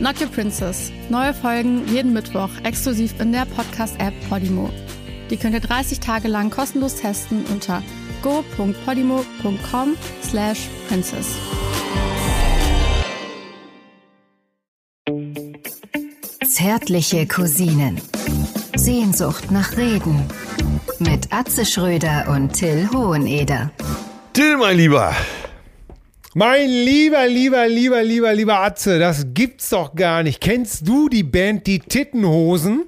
Not Your Princess. Neue Folgen jeden Mittwoch exklusiv in der Podcast-App Podimo. Die könnt ihr 30 Tage lang kostenlos testen unter go.podimo.com slash princess. Zärtliche Cousinen. Sehnsucht nach Reden. Mit Atze Schröder und Till Hoheneder. Till, mein Lieber. Mein lieber, lieber, lieber, lieber, lieber Atze, das gibt's doch gar nicht. Kennst du die Band Die Tittenhosen?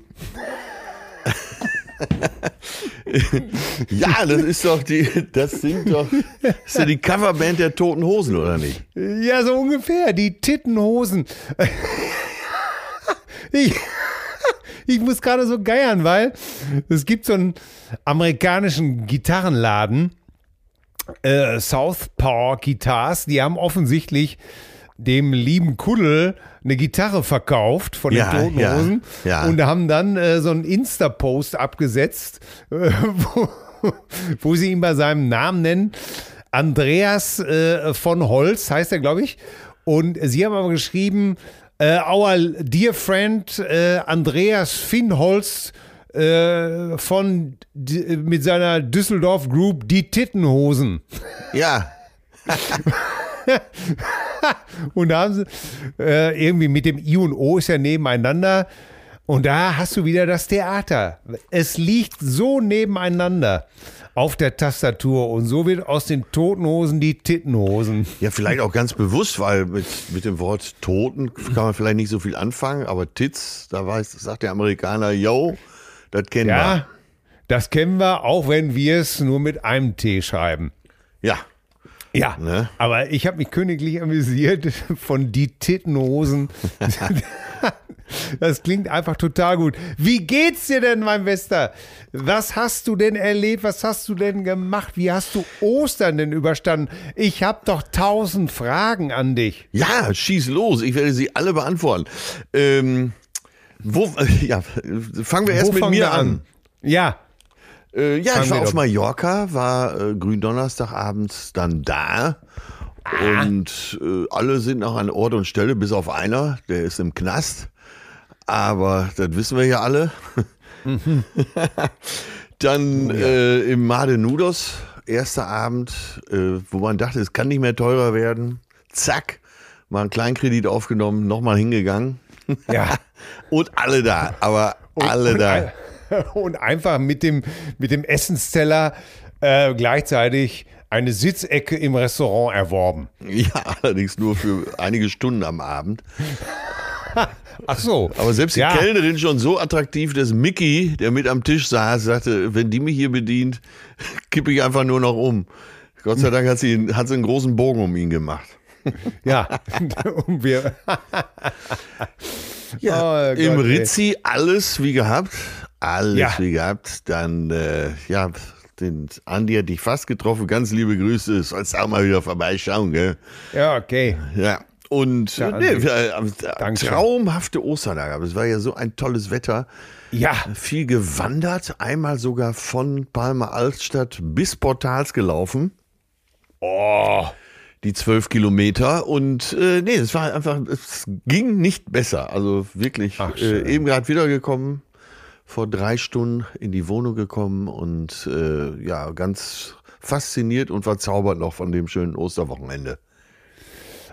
ja, das ist doch die, das sind doch, das ist ja die Coverband der Toten Hosen, oder nicht? Ja, so ungefähr, die Tittenhosen. Ich, ich muss gerade so geiern, weil es gibt so einen amerikanischen Gitarrenladen, äh, Southpaw Guitars, die haben offensichtlich dem lieben Kuddel eine Gitarre verkauft von den Ja, Toten Hosen ja. und haben dann äh, so einen Insta-Post abgesetzt, äh, wo, wo sie ihn bei seinem Namen nennen. Andreas äh, von Holz heißt er, glaube ich. Und sie haben aber geschrieben, äh, our dear friend äh, Andreas Finnholz äh, von mit seiner Düsseldorf Group Die Tittenhosen. Ja, Und da haben sie äh, irgendwie mit dem I und O ist ja nebeneinander. Und da hast du wieder das Theater. Es liegt so nebeneinander auf der Tastatur und so wird aus den Totenhosen die Tittenhosen. ja, vielleicht auch ganz bewusst, weil mit, mit dem Wort Toten kann man vielleicht nicht so viel anfangen, aber Tits, da weiß, sagt der Amerikaner, yo, das kennen Ja, das kennen wir, auch wenn wir es nur mit einem T schreiben. wir. Ja, Ja, Ne? aber ich habe mich königlich amüsiert von die Tittenhosen. Das klingt einfach total gut. Wie geht's dir denn, mein Bester? Was hast du denn erlebt? Was hast du denn gemacht? Wie hast du Ostern denn überstanden? Ich habe doch tausend Fragen an dich. ja, schieß los, ich werde sie alle beantworten. Ähm, wo, ja, fangen wir erst Wo mit mir wir an. Ja, Äh, ja, Fangen ich war auf doch- Mallorca, war äh, Gründonnerstagabends dann da. Und äh, alle sind noch an Ort und Stelle, bis auf einer, der ist im Knast. Aber das wissen wir ja alle. dann äh, im Made Nudos, erster Abend, äh, wo man dachte, es kann nicht mehr teurer werden. Zack, mal einen Kleinkredit aufgenommen, nochmal hingegangen. Ja. Und alle da, aber alle und, da. ein- Und einfach mit dem, mit dem Essensteller äh, gleichzeitig eine Sitzecke im Restaurant erworben. Ja, allerdings nur für einige Stunden am Abend. Ach so. Aber selbst die Ja. Kellnerin schon so attraktiv, dass Mickey, der mit am Tisch saß, sagte, wenn die mich hier bedient, kippe ich einfach nur noch um. Gott sei Dank hat sie, hat sie einen großen Bogen um ihn gemacht. Ja, und wir. Ja, Oh Gott, Im ey. Rizzi alles wie gehabt. Alles Ja. wie gehabt. Dann, äh, ja, den Andi hat dich fast getroffen. Ganz liebe Grüße. Sollst auch mal wieder vorbeischauen, gell? Ja, okay. Ja. Und Ja, nee, äh, Dankeschön. traumhafte Ostertage. Aber es war ja so ein tolles Wetter. Ja, viel gewandert, einmal sogar von Palma Altstadt bis Portals gelaufen. Oh. Die zwölf Kilometer und äh, nee, es war einfach, es ging nicht besser. Also wirklich, Ach, äh, eben gerade wiedergekommen, vor drei Stunden in die Wohnung gekommen und äh, ja, ganz fasziniert und verzaubert noch von dem schönen Osterwochenende.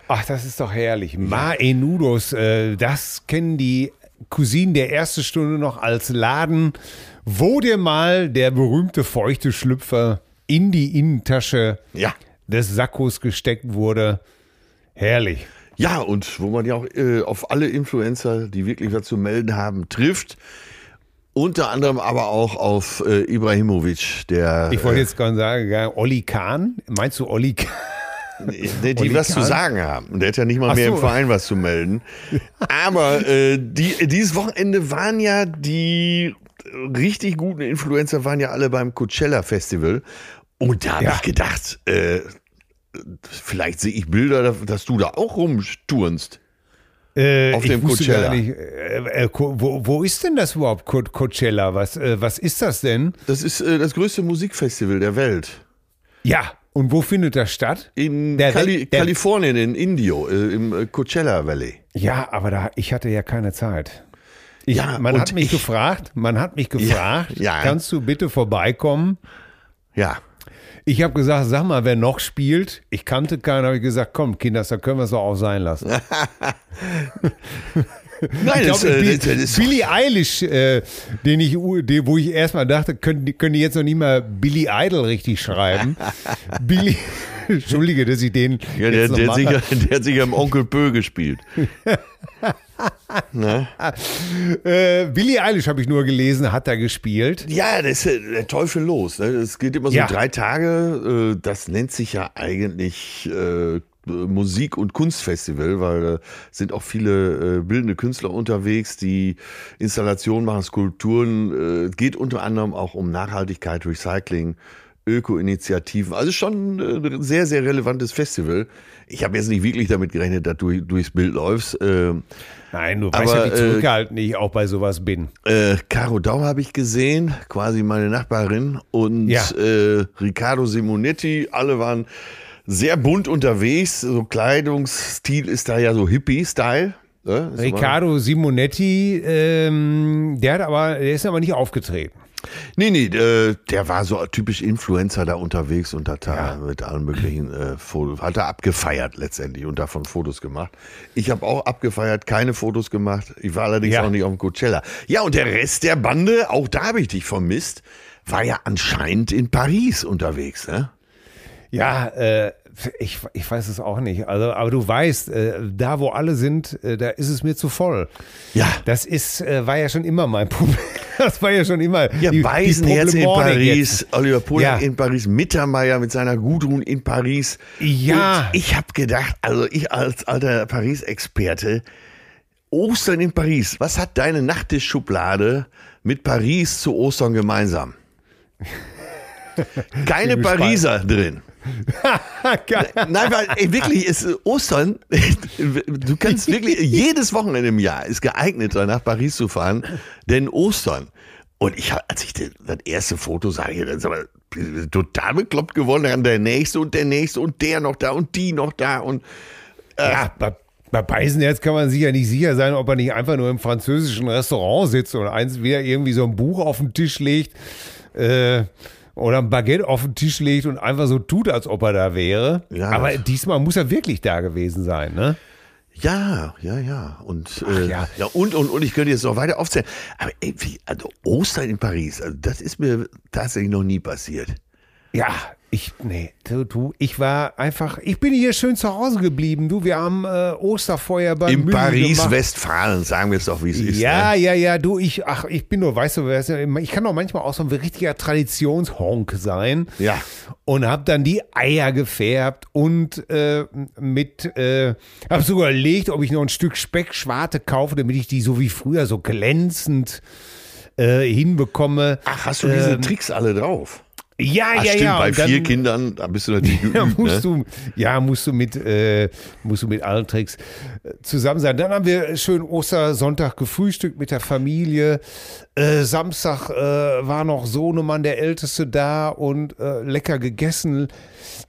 ach, das ist doch herrlich. Ma Enudos, äh, das kennen die Cousinen der ersten Stunde noch als Laden, wo dir mal der berühmte feuchte Schlüpfer in die Innentasche Ja. Des Sakkos gesteckt wurde. Herrlich. Ja, und wo man ja auch äh, auf alle Influencer, die wirklich was zu melden haben, trifft. Unter anderem aber auch auf äh, Ibrahimovic, der Ich wollte jetzt gerade sagen, Olli Kahn. Meinst du Olli Kahn? äh, die, die was zu sagen haben. Der hat ja nicht mal Ach mehr so. im Verein was zu melden. Aber äh, die, dieses Wochenende waren ja die richtig guten Influencer waren ja alle beim Coachella Festival. Und da habe Ja. ich gedacht, äh, vielleicht sehe ich Bilder, dass du da auch rumturnst. Äh, Auf dem Coachella. Nicht, äh, äh, wo, wo ist denn das überhaupt, Co Coachella? Was, äh, was ist das denn? Das ist äh, das größte Musikfestival der Welt. Ja, und wo findet das statt? In Kali Welt- Kalifornien, in Indio, im Coachella Valley. Ja, aber da, ich hatte ja keine Zeit. Ich, Ja, man hat mich ich- gefragt, man hat mich gefragt, ja. kannst du bitte vorbeikommen? Ja. Ich habe gesagt, sag mal, wer noch spielt? Ich kannte keinen, habe ich gesagt, komm, Kinders, da können wir es doch auch sein lassen. Nein, Ich das, glaube, äh, Bi- das, das Billie Eilish, äh, den ich, den, wo ich erstmal dachte, können, können die jetzt noch nicht mal Billy Idol richtig schreiben. Billy, Entschuldige, dass ich den ja, der, der, hat sicher, der hat sicher im Onkel Pö gespielt. Äh, Billie Eilish habe ich nur gelesen, hat da gespielt. Ja, das ist der Teufel los. Ne? Es geht immer so Ja. drei Tage. Äh, das nennt sich ja eigentlich äh, Musik- und Kunstfestival, weil äh, sind auch viele äh, bildende Künstler unterwegs, die Installationen machen, Skulpturen. Äh, geht unter anderem auch um Nachhaltigkeit, Recycling. Öko-Initiativen. Also schon äh, ein sehr, sehr relevantes Festival. Ich habe jetzt nicht wirklich damit gerechnet, dass du durchs Bild läufst. Äh, Nein, du weißt Aber, ja, wie äh, zurückgehalten ich auch bei sowas bin. Äh, Caro Dau habe ich gesehen, quasi meine Nachbarin. Und Ja. äh, Riccardo Simonetti, alle waren sehr bunt unterwegs. So Kleidungsstil ist da ja so Hippie-Style. Ne? Riccardo Simonetti, ähm, der hat aber, der ist aber nicht aufgetreten. Nee, nee, äh, der war so typisch Influencer da unterwegs und hat da mit allen möglichen äh, Fotos, hat er abgefeiert letztendlich und davon Fotos gemacht. Ich habe auch abgefeiert, keine Fotos gemacht. Ich war allerdings Ja. auch nicht auf dem Coachella. Ja, und der Rest der Bande, auch da habe ich dich vermisst, war ja anscheinend in Paris unterwegs, ne? Ja, äh, ich, ich weiß es auch nicht. Also, aber du weißt, äh, da wo alle sind, äh, da ist es mir zu voll. Ja. Das ist, äh, war ja schon immer mein Problem. Das war ja schon immer. Ja, die- Beisenherz die in Problematik Paris, jetzt. Oliver Polak Ja. in Paris, Mittermeier mit seiner Gudrun in Paris. Ja. Und ich habe gedacht, also ich als alter Paris-Experte, Ostern in Paris, was hat deine Nachttischschublade mit Paris zu Ostern gemeinsam? Keine. Pariser drin. Nein, weil ey, wirklich ist äh, Ostern, du kannst wirklich, jedes Wochenende im Jahr ist geeigneter nach Paris zu fahren, denn Ostern. Und ich als ich das erste Foto sah, ich, ist aber total bekloppt geworden, dann der nächste und der nächste und der noch da und die noch da und Ja, bei, bei Beisenherz kann man sich ja nicht sicher sein, ob er nicht einfach nur im französischen Restaurant sitzt und eins wieder irgendwie so ein Buch auf den Tisch legt. Äh, oder ein Baguette auf den Tisch legt und einfach so tut, als ob er da wäre. Ja, Aber diesmal muss er wirklich da gewesen sein, ne? ja, ja, ja. Und, äh, ja. ja. und, und, und ich könnte jetzt noch weiter aufzählen. Aber ey, wie, also Ostern in Paris, also das ist mir tatsächlich noch nie passiert. Ja, ich, nee, du, du, ich war einfach, ich bin hier schön zu Hause geblieben. Du, wir haben äh, Osterfeuer beim In Mülli Paris, gemacht. Westfalen, sagen wir es doch, wie es ist. Ja, Ne? ja, ja, du, ich, ach, ich bin nur, weißt du, weißt du, ich kann doch manchmal auch so ein richtiger Traditionshonk sein. Ja. Und hab dann die Eier gefärbt und äh, mit, äh, hab sogar überlegt, ob ich noch ein Stück Speckschwarte kaufe, damit ich die so wie früher so glänzend äh, hinbekomme. Ach, hast du diese Ähm, Tricks alle drauf? Ja, Ach, ja, stimmt, ja. bei dann- vier Kindern, da bist du natürlich geübt, ja, musst ne? du, ja, musst du mit, äh, musst du mit allen Tricks äh, zusammen sein. Dann haben wir schön Ostersonntag gefrühstückt mit der Familie. Äh, Samstag äh, war noch Sohnemann, der Älteste, da und äh, lecker gegessen.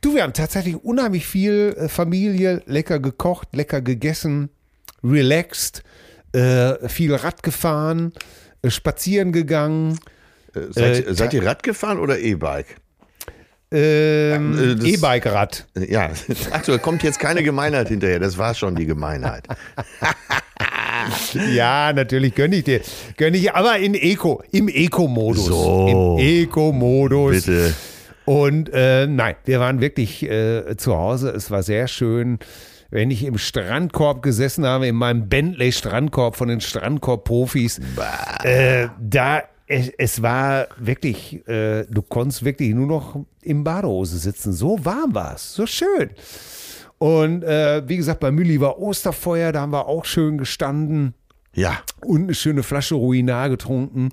Du, wir haben tatsächlich unheimlich viel äh, Familie, lecker gekocht, lecker gegessen, relaxed, viel Rad gefahren, spazieren gegangen. Seid, äh, seid ihr Rad gefahren oder E-Bike? Ähm, äh, E-Bike-Rad. Ja, achso, da kommt jetzt keine Gemeinheit hinterher, das war schon die Gemeinheit. Ja, natürlich gönne ich dir. Gönne ich, aber in Eco, im Eco-Modus. So. Im Eco-Modus. Bitte. Und äh, nein, wir waren wirklich äh, zu Hause. Es war sehr schön. Wenn ich im Strandkorb gesessen habe, in meinem Bentley Strandkorb von den Strandkorb-Profis, äh, da es, es war wirklich, äh, du konntest wirklich nur noch im Badehose sitzen. So warm war es, so schön. Und äh, wie gesagt, bei Mülli war Osterfeuer, da haben wir auch schön gestanden Ja, und eine schöne Flasche Ruinar getrunken.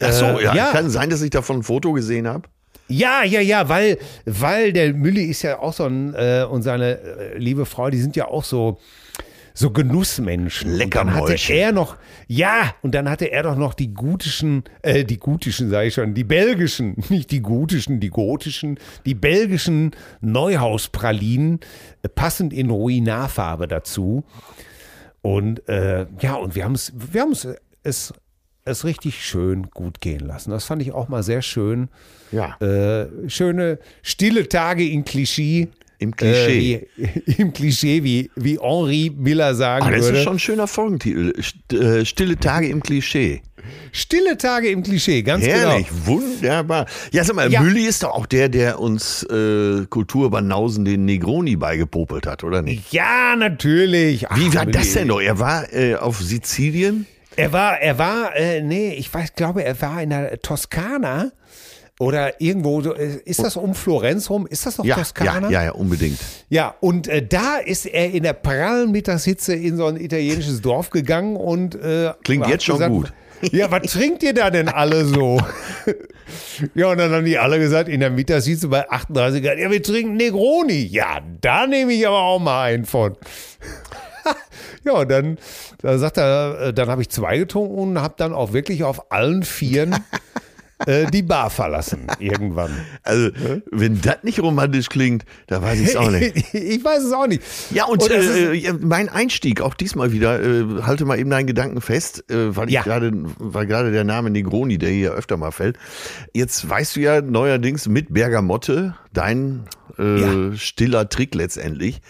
Ach so, Äh, ja, ja. Kann sein, dass ich davon ein Foto gesehen habe. Ja, ja, ja, weil, weil der Mülli ist ja auch so ein, äh, und seine äh, liebe Frau, die sind ja auch so, so Genussmenschen. Und dann hatte er noch, ja, und dann hatte er doch noch die gutischen, äh, die gutischen, sage ich schon, die belgischen, nicht die gutischen, die gotischen, die belgischen Neuhauspralinen, äh, passend in Ruinarfarbe dazu. Und äh, ja, und wir haben es, wir haben es, es, es richtig schön gut gehen lassen. Das fand ich auch mal sehr schön. Ja. Äh, schöne stille Tage in Klischee. Im Klischee. Äh, wie, Im Klischee, wie, wie Henri Miller sagen Ah, das würde. ist schon ein schöner Folgentitel. Äh, Stille Tage im Klischee. Stille Tage im Klischee, ganz Herrlich, genau. wunderbar. Ja, sag mal, Ja. Mülli ist doch auch der, der uns äh, Kulturbanausen den Negroni beigepopelt hat, oder nicht? Ja, natürlich. Ach, Wie war das Mülli. denn noch? Er war äh, auf Sizilien? Er war, er war, äh, nee, ich weiß, glaube, er war in der Toskana oder irgendwo. äh, Ist das um Florenz rum? Ist das noch Ja, Toskana? ja, ja, ja, unbedingt. Ja, und äh, da ist er in der prallen Mittagshitze in so ein italienisches Dorf gegangen und äh, Klingt jetzt schon gut. Ja, was trinkt ihr da denn alle so? ja, und dann haben die alle gesagt, in der Mittagshitze bei 38 Grad, ja, wir trinken Negroni. Ja, da nehme ich aber auch mal einen von. ja, und dann, da sagt er, äh, dann habe ich zwei getrunken und habe dann auch wirklich auf allen Vieren äh, die Bar verlassen irgendwann. Also, wenn das nicht romantisch klingt, da weiß ich es auch nicht. ich weiß es auch nicht. Ja, und, ist- äh, mein Einstieg, auch diesmal wieder, äh, halte mal eben deinen Gedanken fest, äh, weil ich Ja. gerade, weil gerade der Name Negroni, der hier öfter mal fällt. Jetzt weißt du ja neuerdings mit Bergamotte dein äh, Ja. stiller Trick letztendlich.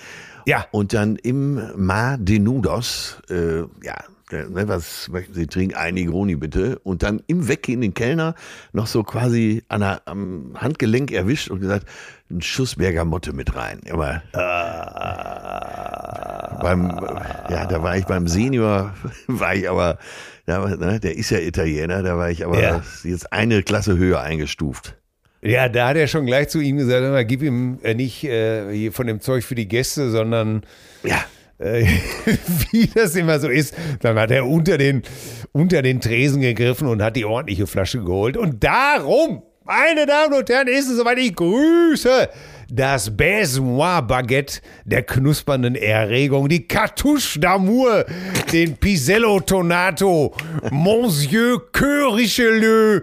Ja. Und dann im Mar de Nudos, äh, ja, ne, was möchten Sie trinken? Ein Negroni bitte. Und dann im Weggehen den Kellner noch so quasi an der, am Handgelenk erwischt und gesagt, ein Schuss Bergamotte mit rein. Aber beim, ja, da war ich beim Senior, war ich aber, da, ne, der ist ja Italiener, da war ich aber Ja. jetzt eine Klasse höher eingestuft. Ja, da hat er schon gleich zu ihm gesagt, mal, gib ihm äh, nicht äh, von dem Zeug für die Gäste, sondern Ja. Äh, wie das immer so ist. Dann hat er unter den, unter den Tresen gegriffen und hat die ordentliche Flasche geholt. Und darum, meine Damen und Herren, ist es soweit, ich grüße das Baise-Moi Baguette der knuspernden Erregung, die Cartouche d'Amour, den Pisello Tonato, Monsieur Que Richelieu,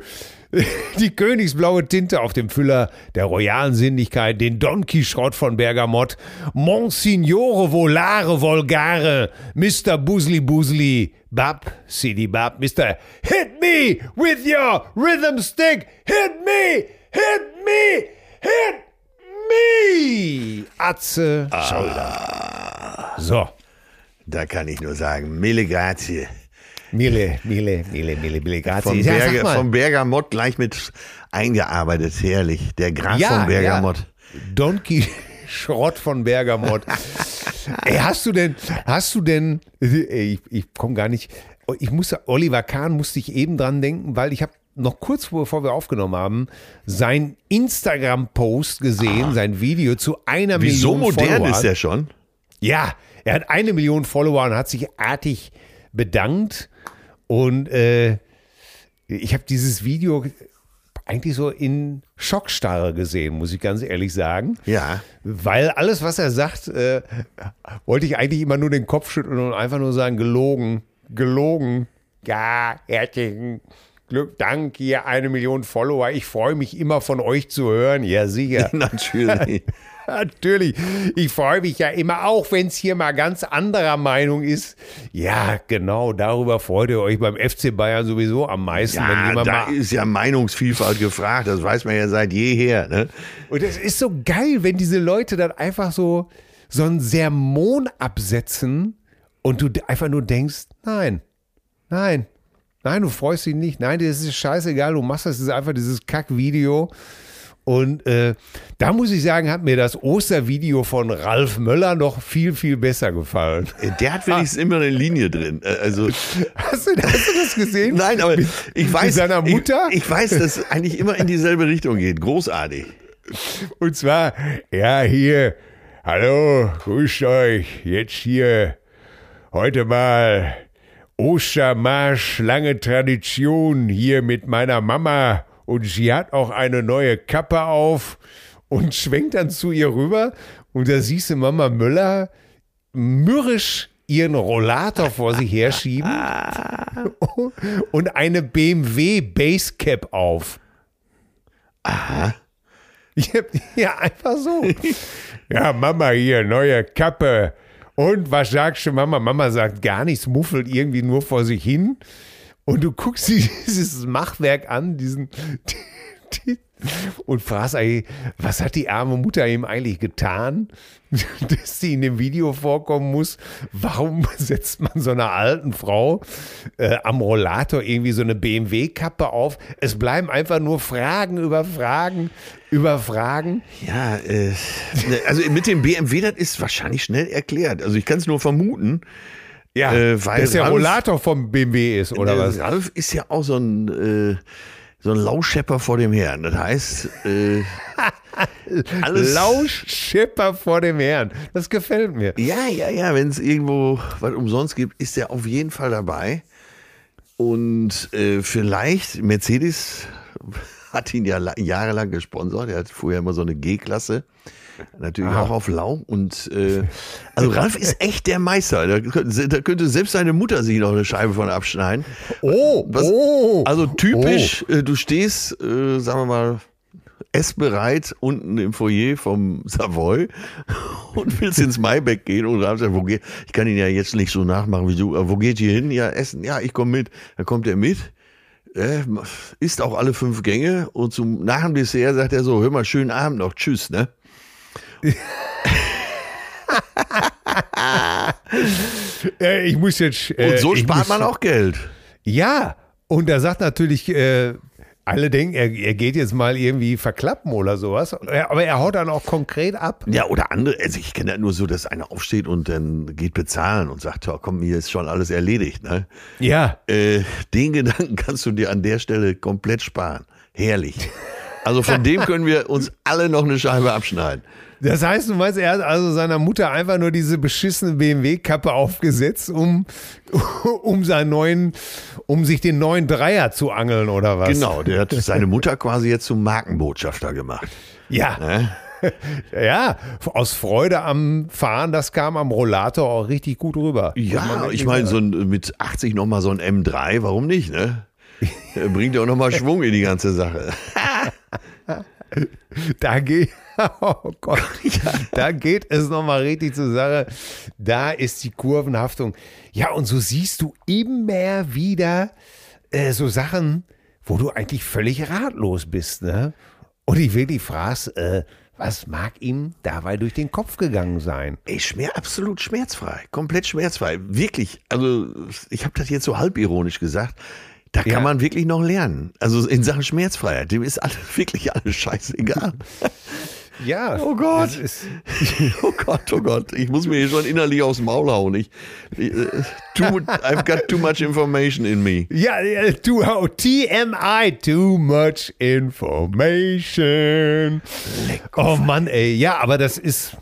die königsblaue Tinte auf dem Füller der royalen Sinnlichkeit, den Don Quixote von Bergamot, Monsignore Volare Volgare, Mr. Busli Busli, Bab, Sidi Bab, Mr. Hit me with your rhythm stick, hit me, hit me, hit me, Atze Scholder. So, Da kann ich nur sagen, mille grazie. Mille, Mille, Mille, Mille, Mille, grazie. Vom, Ja, Berge, vom Bergamott gleich mit eingearbeitet, herrlich. Der Graf Ja, von Bergamott. Ja. Donkey Schrott von Bergamot. Ey, hast du denn, hast du denn, ich, ich komme gar nicht, ich musste, Oliver Kahn musste ich eben dran denken, weil ich habe noch kurz bevor wir aufgenommen haben, sein Instagram-Post gesehen, sein Video zu einer Ah. Wie so Million modern Followern. ist der schon? Ja, er hat eine Million Follower und hat sich artig bedankt. Und äh, ich habe dieses Video eigentlich so in Schockstarre gesehen, muss ich ganz ehrlich sagen. Ja. Weil alles, was er sagt, äh, wollte ich eigentlich immer nur den Kopf schütteln und einfach nur sagen, gelogen, gelogen. Ja, herzlichen Glück, Dank, hier eine Million Follower. Ich freue mich immer von euch zu hören. Ja, sicher. Natürlich. Natürlich. Ich freue mich ja immer, auch wenn es hier mal ganz anderer Meinung ist. Ja, genau, darüber freut ihr euch beim FC Bayern sowieso am meisten. wenn Ja, jemand da mal, ist ja Meinungsvielfalt gefragt, das weiß man ja seit jeher. Ne? und es ist so geil, wenn diese Leute dann einfach so, so einen Sermon absetzen und du einfach nur denkst, nein, nein, nein, du freust dich nicht, nein, das ist scheißegal, du machst das, das ist einfach dieses Kackvideo. Und äh, da muss ich sagen, hat mir das Ostervideo von Ralf Möller noch viel, viel besser gefallen. Der hat wenigstens immer eine Linie drin. Äh, Also, Hast du, hast du das gesehen? nein, aber ich weiß. seiner Mutter? Ich, ich weiß, dass es eigentlich immer in dieselbe Richtung geht. Großartig. Und zwar, ja, hier, hallo, grüßt euch, jetzt hier, heute mal Ostermarsch, lange Tradition hier mit meiner Mama und sie hat auch eine neue Kappe auf und schwenkt dann zu ihr rüber und da siehst du Mama Müller mürrisch ihren Rollator vor sich herschieben und eine BMW Basecap auf. Aha. Ja, ja, einfach so. Ja, Mama hier, neue Kappe. Und was sagst du, Mama? Mama sagt gar nichts, muffelt irgendwie nur vor sich hin. Und du guckst dir dieses Machwerk an, diesen. Die, und fragst eigentlich, was hat die arme Mutter ihm eigentlich getan, dass sie in dem Video vorkommen muss? Warum setzt man so einer alten Frau äh, am Rollator irgendwie so eine BMW-Kappe auf? Es bleiben einfach nur Fragen über Fragen über Fragen. Ja, äh, ne, also mit dem BMW, das ist wahrscheinlich schnell erklärt. Also ich kann es nur vermuten. Ja, äh, weil dass der Ralf- Rollator vom BMW ist, oder was? Ralf ist ja auch so ein, äh, so ein Lauschepper vor dem Herrn. Das heißt, äh, alles. Lauschipper vor dem Herrn. Das gefällt mir. Ja, ja, ja, wenn es irgendwo was umsonst gibt, ist er auf jeden Fall dabei. Und äh, vielleicht, Mercedes hat ihn ja la- jahrelang gesponsert. Er hat vorher immer so eine G-Klasse. Natürlich auch auf Lau. Und äh, also Ralf ist echt der Meister. Da, könnte- da könnte selbst seine Mutter sich noch eine Scheibe von abschneiden. Oh, Was, oh. Also typisch, äh, du stehst, äh, sagen wir mal, essbereit unten im Foyer vom Savoy und willst ins Maibeck gehen und Ralf sagt, wo geht, ich kann ihn ja jetzt nicht so nachmachen wie du, wo geht ihr hin? Ja, essen. Ja, ich komme mit. Dann kommt er mit. Äh, isst auch alle fünf Gänge und zum, nach dem Dessert sagt er so, hör mal, schönen Abend noch, tschüss, ne? Äh, ich muss jetzt. Äh, Und so spart muss, man auch Geld. Ja, und er sagt natürlich, äh, alle denken, er, er geht jetzt mal irgendwie verklappen oder sowas. Aber er haut dann auch konkret ab. Ja, oder andere, also ich kenne ja nur so, dass einer aufsteht und dann geht bezahlen und sagt, ja, komm, hier ist schon alles erledigt, ne? Ja. Äh, den Gedanken kannst du dir an der Stelle komplett sparen. Herrlich. Also von dem können wir uns alle noch eine Scheibe abschneiden. Das heißt, du meinst, er hat also seiner Mutter einfach nur diese beschissene BMW-Kappe aufgesetzt, um, um seinen neuen, um sich den neuen Dreier zu angeln oder was? Genau, der hat seine Mutter quasi jetzt zum Markenbotschafter gemacht. Ja. Ja, aus Freude am Fahren, das kam am Rollator auch richtig gut rüber. Ja, ich meine, so ein, mit 80 nochmal so ein M3, warum nicht, ne? Bringt ja auch nochmal Schwung in die ganze Sache. Da geht, oh Gott, da geht es nochmal richtig zur Sache. Da ist die Kurvenhaftung. Ja, und so siehst du immer wieder äh, so Sachen, wo du eigentlich völlig ratlos bist, ne? Und ich will die fragst, äh, was mag ihm dabei durch den Kopf gegangen sein? Ey, schmer, absolut schmerzfrei, komplett schmerzfrei. Wirklich, also ich habe das jetzt so halbironisch gesagt. Da kann Ja. man wirklich noch lernen. Also in Sachen Schmerzfreiheit, dem ist alles, wirklich alles scheißegal. Ja. Oh Gott. Oh Gott, oh Gott, ich muss mir hier schon innerlich aufs Maul hauen. Ich, ich, äh, too, I've got too much information in me. ja, ja, too, oh, TMI, too much information. Oh Mann, ey, ja, aber das ist,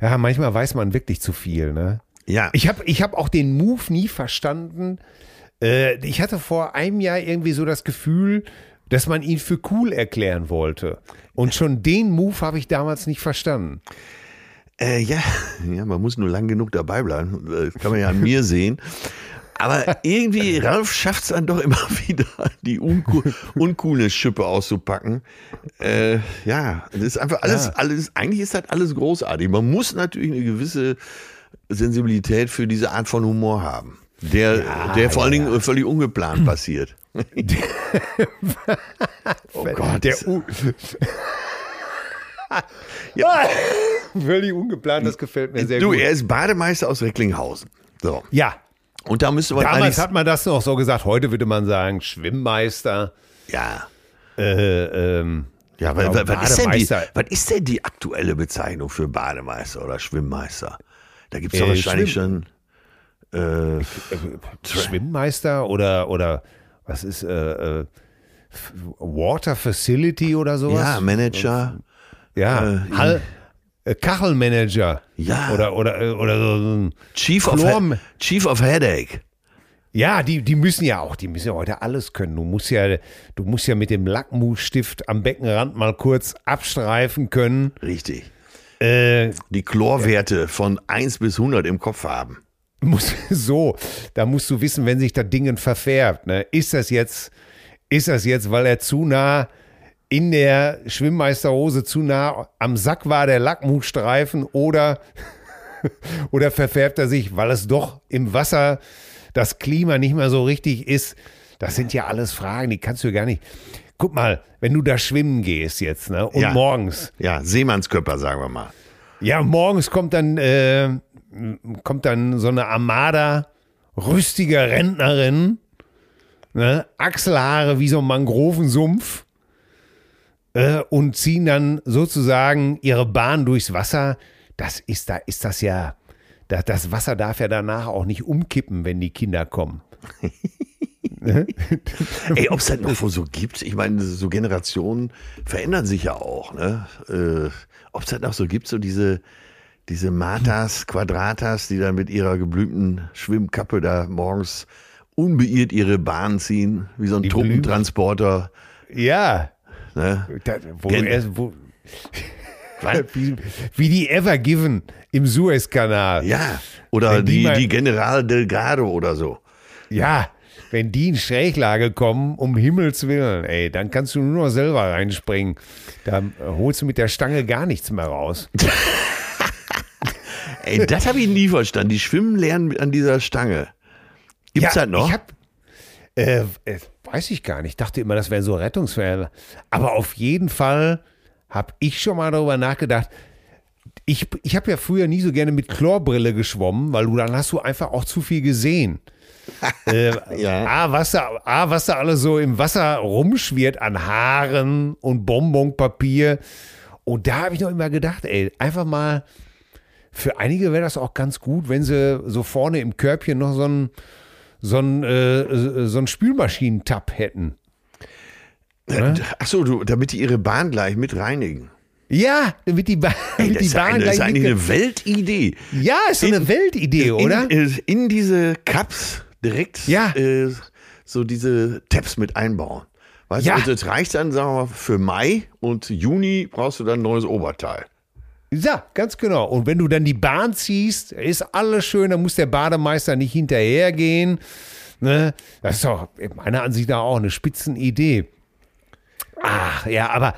ja, manchmal weiß man wirklich zu viel, ne? Ja, Ich habe ich hab auch den Move nie verstanden. Äh, ich hatte vor einem Jahr irgendwie so das Gefühl, dass man ihn für cool erklären wollte. Und schon den Move habe ich damals nicht verstanden. Äh, ja, ja, man muss nur lang genug dabei bleiben. Das kann man ja an mir sehen. Aber irgendwie, Ralf schafft es dann doch immer wieder, die uncool, uncoole Schippe auszupacken. Äh, ja, das ist einfach alles, Ja. alles, eigentlich ist das alles großartig. Man muss natürlich eine gewisse Sensibilität für diese Art von Humor haben. Der, der vor allen Dingen völlig ungeplant passiert. oh Gott. Der U ja, Völlig ungeplant, das gefällt mir sehr du, gut. er ist Bademeister aus Recklinghausen. So. Ja, Und da müsste man damals hat man das noch so gesagt. Heute würde man sagen Schwimmmeister. ja, Äh, ähm, Ja, Ja, wa- was, ist denn die, was ist denn die aktuelle Bezeichnung für Bademeister oder Schwimmmeister? Da gibt es doch Äh, wahrscheinlich schon. Äh, Schwimmmeister oder, oder was ist äh, äh, Water Facility oder sowas? ja, Manager. Ja, Äh, Hall, äh, Kachelmanager. Ja. Oder, oder, äh, oder so ein Chief of, Chief of Headache. Ja, die, die müssen ja auch, die müssen ja heute alles können. Du musst ja, du musst ja mit dem Lackmusstift am Beckenrand mal kurz abstreifen können. Richtig. Äh, Die Chlorwerte von 1 bis 100 im Kopf haben. Muss so, da musst du wissen, wenn sich das Ding verfärbt, ne? Ist das jetzt, ist das jetzt, weil er zu nah in der Schwimmmeisterhose zu nah am Sack war, der Lackmusstreifen, oder, oder verfärbt er sich, weil es doch im Wasser das Klima nicht mehr so richtig ist? Das sind ja alles Fragen, die kannst du gar nicht. Guck mal, wenn du da schwimmen gehst jetzt, ne? Und Ja. morgens, Ja, Seemannskörper, sagen wir mal. ja, morgens kommt dann, äh, kommt dann so eine Armada rüstiger Rentnerin, ne? Achselhaare wie so ein Mangrovensumpf äh, und ziehen dann sozusagen ihre Bahn durchs Wasser. Das ist da, ist das ja, das, das Wasser darf ja danach auch nicht umkippen, wenn die Kinder kommen. Ey, ob es das noch so gibt, ich meine, so Generationen verändern sich ja auch, ne? Äh, ob es das noch so gibt, so diese, diese Matas, Quadratas, die dann mit ihrer geblümten Schwimmkappe da morgens unbeirrt ihre Bahn ziehen, wie so ein Die Truppentransporter. Ja, Ne? da, wo, er, wo, wie, wie die Ever Given im Suezkanal. Ja, oder Wenn die die, die General Delgado oder so. Ja, wenn die in Schräglage kommen, um Himmels Willen, ey, dann kannst du nur noch selber reinspringen. Da holst du mit der Stange gar nichts mehr raus. Ey, das habe ich nie verstanden. Die schwimmen lernen an dieser Stange. Gibt's das noch? Ich hab, äh, äh, weiß ich gar nicht. Ich dachte immer, das wären so Rettungswehr. Aber auf jeden Fall habe ich schon mal darüber nachgedacht. Ich, ich habe ja früher nie so gerne mit Chlorbrille geschwommen, weil du dann hast du einfach auch zu viel gesehen. äh, Ja. A, was da, A, was da alles so im Wasser rumschwirrt an Haaren und Bonbonpapier. Und da habe ich noch immer gedacht, ey, einfach mal, für einige wäre das auch ganz gut, wenn sie so vorne im Körbchen noch so einen so einen, äh, so einen Spülmaschinentab hätten. Äh, Ach so, du, damit die ihre Bahn gleich mit reinigen. Ja, damit die, ba Ey, das die Bahn eine, das ist gleich eigentlich eine Weltidee. Ja, ist so eine in- Weltidee, oder? In, äh, in diese Cups direkt Ja. äh, so diese Tabs mit einbauen. Weißt Ja. du, das reicht dann, sagen wir mal, für Mai und Juni brauchst du dann ein neues Oberteil. Ja, ganz genau. Und wenn du dann die Bahn ziehst, ist alles schön, dann muss der Bademeister nicht hinterhergehen. Ne? Das ist doch meiner Ansicht nach auch eine Spitzenidee. Ach, ja, aber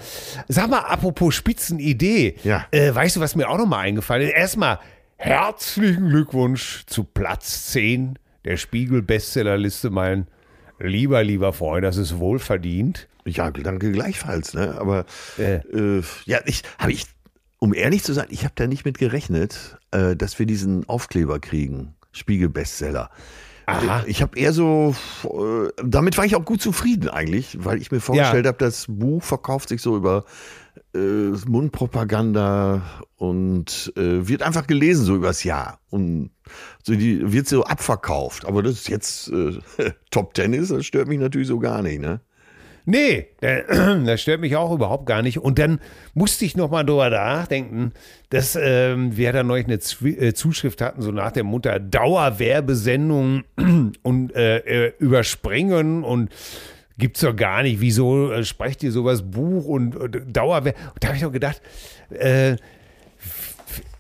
sag mal, apropos Spitzenidee. Ja. Äh, weißt du, was mir auch nochmal eingefallen ist? Erstmal herzlichen Glückwunsch zu Platz 10 der Spiegel-Bestsellerliste, mein lieber, lieber Freund. Das ist wohlverdient. Ja, danke gleichfalls. Ne? Aber Äh. äh, ja, ich habe ich, um ehrlich zu sein, ich habe da nicht mit gerechnet, äh, dass wir diesen Aufkleber kriegen. Spiegel-Bestseller. Aha. Ich habe eher so, äh, damit war ich auch gut zufrieden eigentlich, weil ich mir vorgestellt Ja. habe, das Buch verkauft sich so über äh, Mundpropaganda und äh, wird einfach gelesen so übers Jahr und so die wird so abverkauft. Aber das ist jetzt äh, Top Ten ist, das stört mich natürlich so gar nicht, ne? Nee, das stört mich auch überhaupt gar nicht. Und dann musste ich noch mal drüber nachdenken, dass ähm, wir da neulich eine Zwi- äh, Zuschrift hatten, so nach der Mutter Dauerwerbesendung und äh, äh, überspringen und gibt's doch gar nicht. Wieso äh, sprecht ihr sowas Buch und, Dauerwerb? Und da habe ich noch gedacht, äh,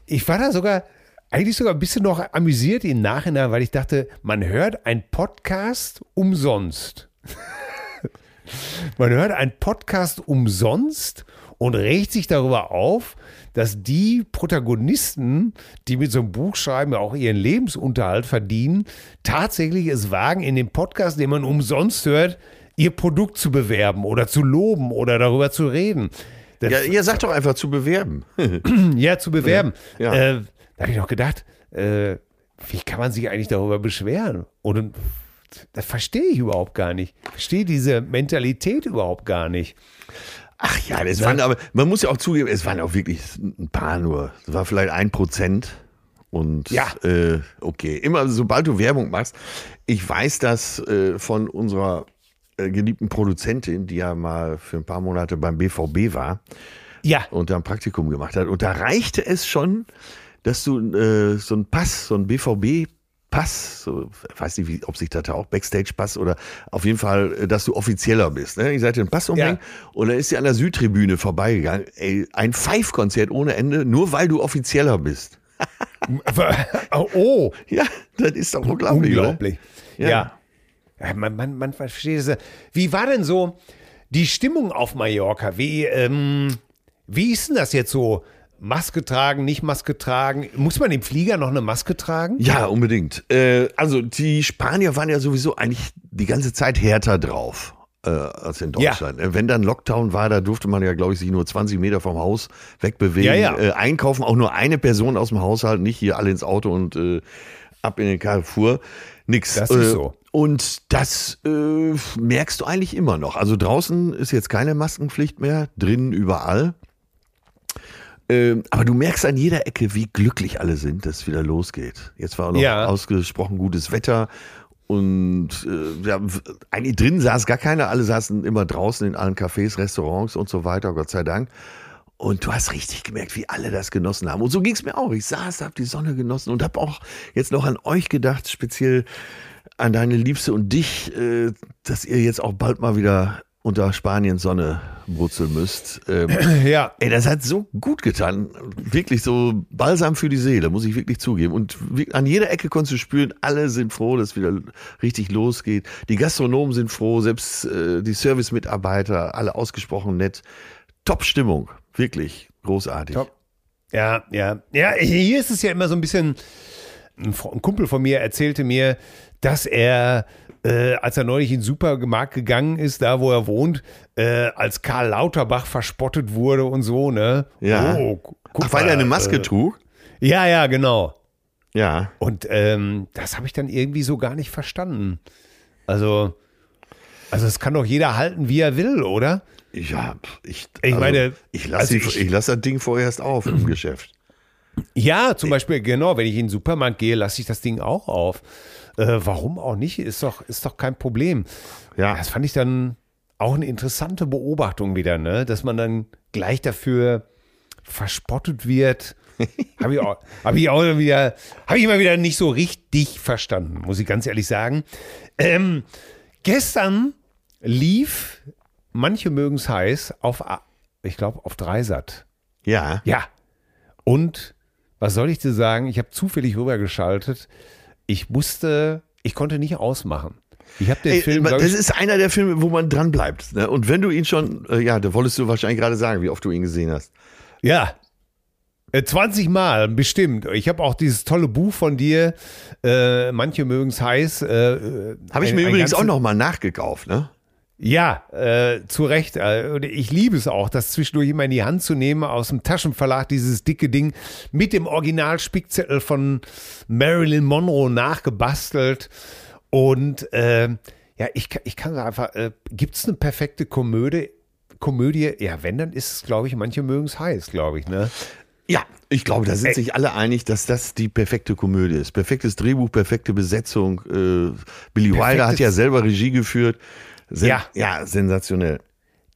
ich war da sogar eigentlich sogar ein bisschen noch amüsiert im Nachhinein, weil ich dachte, man hört ein Podcast umsonst. Man hört einen Podcast umsonst und regt sich darüber auf, dass die Protagonisten, die mit so einem Buch schreiben, ja auch ihren Lebensunterhalt verdienen, tatsächlich es wagen, in dem Podcast, den man umsonst hört, ihr Produkt zu bewerben oder zu loben oder darüber zu reden. Das, Ja, ihr sagt doch einfach zu bewerben. ja, zu bewerben. Ja. Äh, da habe ich noch gedacht, äh, wie kann man sich eigentlich darüber beschweren? Und das verstehe ich überhaupt gar nicht. Ich verstehe diese Mentalität überhaupt gar nicht. Ach ja, das waren aber, man muss ja auch zugeben, es waren auch wirklich ein paar nur. Es war vielleicht ein Prozent. Und Ja. äh, okay, immer sobald du Werbung machst, ich weiß das äh, von unserer äh, geliebten Produzentin, die ja mal für ein paar Monate beim BVB war Ja, und da ein Praktikum gemacht hat. Und da reichte es schon, dass du äh, so einen Pass, so einen BVB Pass, so, weiß nicht, wie, ob sich das auch Backstage-Pass oder auf jeden Fall, äh, dass du offizieller bist. Ne? Ich sagte den Pass umhängen und dann ist sie an der Südtribüne vorbeigegangen. Ey, ein Pfeifkonzert ohne Ende, nur weil du offizieller bist. oh, Ja, das ist doch unglaublich. oder? unglaublich. Ja. Ja. ja. man, man, man versteht es. Wie war denn so die Stimmung auf Mallorca? Wie, ähm, wie ist denn das jetzt so? Maske tragen, nicht Maske tragen? Muss man im Flieger noch eine Maske tragen? Ja, unbedingt. Äh, also die Spanier waren ja sowieso eigentlich die ganze Zeit härter drauf. Äh, als in Ja. Deutschland. Äh, Wenn dann Lockdown war, da durfte man ja, glaube ich, sich nur 20 Meter vom Haus wegbewegen. Ja, ja. Äh, einkaufen auch nur eine Person aus dem Haushalt, nicht hier alle ins Auto und äh, ab in den Carrefour. Nix. Das ist äh, so. Und das merkst du eigentlich immer noch. Also draußen ist jetzt keine Maskenpflicht mehr, drinnen überall. Ähm, aber du merkst an jeder Ecke, wie glücklich alle sind, dass es wieder losgeht. Jetzt war auch noch Ja. ausgesprochen gutes Wetter. Und äh, ja, eigentlich drin saß gar keiner, alle saßen immer draußen in allen Cafés, Restaurants und so weiter, Gott sei Dank. Und du hast richtig gemerkt, wie alle das genossen haben. Und so ging es mir auch. Ich saß, habe die Sonne genossen und habe auch jetzt noch an euch gedacht, speziell an deine Liebste und dich, äh, dass ihr jetzt auch bald mal wieder unter Spaniens Sonne brutzeln müsst. Ähm, Ja. Ey, das hat so gut getan. Wirklich so balsam für die Seele, muss ich wirklich zugeben. Und an jeder Ecke konntest du spüren, alle sind froh, dass es wieder richtig losgeht. Die Gastronomen sind froh, selbst äh, die Service-Mitarbeiter, alle ausgesprochen nett. Top-Stimmung, wirklich großartig. Top. Ja, ja. Ja, hier ist es ja immer so ein bisschen. Ein Kumpel von mir erzählte mir, dass er, äh, als er neulich in den Supermarkt gegangen ist, da wo er wohnt, äh, als Karl Lauterbach verspottet wurde und so, ne? Ja. Oh, Ach, weil er eine Maske äh, trug? Ja, ja, genau. Ja. Und ähm, das habe ich dann irgendwie so gar nicht verstanden. Also, also es kann doch jeder halten, wie er will, oder? Ja, ich, Ich meine, ich lasse also lass das Ding vorerst auf im Geschäft. Ja, zum Beispiel, genau, wenn ich in den Supermarkt gehe, lasse ich das Ding auch auf. Äh, warum auch nicht? Ist doch, ist doch kein Problem. Ja. Das fand ich dann auch eine interessante Beobachtung wieder, ne? Dass man dann gleich dafür verspottet wird. Habe ich, auch- hab ich auch wieder, habe ich mal wieder nicht so richtig verstanden, muss ich ganz ehrlich sagen. Ähm, gestern lief, manche mögen es heiß, auf, ich glaube, auf Dreisat. Ja. Ja. Und was soll ich dir sagen? Ich habe zufällig rübergeschaltet. Ich musste, ich konnte nicht ausmachen. Ich habe den Ey, Film, das ist einer der Filme, wo man dran bleibt. Ne? Und wenn du ihn schon, äh, ja, da wolltest du wahrscheinlich gerade sagen, wie oft du ihn gesehen hast. ja, äh, 20 Mal bestimmt. Ich habe auch dieses tolle Buch von dir. Äh, manche mögen es heiß. Äh, Habe ich mir übrigens auch nochmal nachgekauft, ne? Ja, äh, zu Recht. Äh, ich liebe es auch, das zwischendurch immer in die Hand zu nehmen, aus dem Taschenverlag, dieses dicke Ding mit dem Original-Spickzettel von Marilyn Monroe nachgebastelt. Und äh, ja, ich, kann- ich kann einfach, äh, gibt es eine perfekte Komödie? Komödie, ja, wenn, dann ist es, glaube ich, manche mögen es heiß, glaube ich, ne? Ja, ich glaube, da sind sich alle einig, dass das die perfekte Komödie ist. Perfektes Drehbuch, perfekte Besetzung. Äh, Billy Wilder hat ja selber Regie geführt. Sen Ja. Ja, sensationell.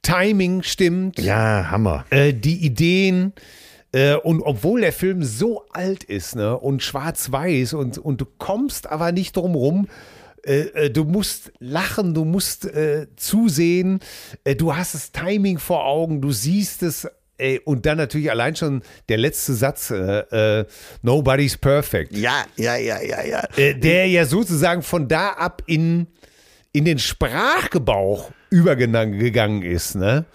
Timing stimmt. Ja, Hammer. äh, die Ideen. Äh, und obwohl der Film so alt ist ne, und schwarz-weiß und, und du kommst aber nicht drum rum, äh, äh, du musst lachen, du musst äh, zusehen, du hast das Timing vor Augen, du siehst es. Ey, und dann natürlich allein schon der letzte Satz, äh, äh, Nobody's Perfect. Ja, ja, ja, ja, ja. Äh, der ja sozusagen von da ab in, in den Sprachgebrauch übergegangen ist. Ne?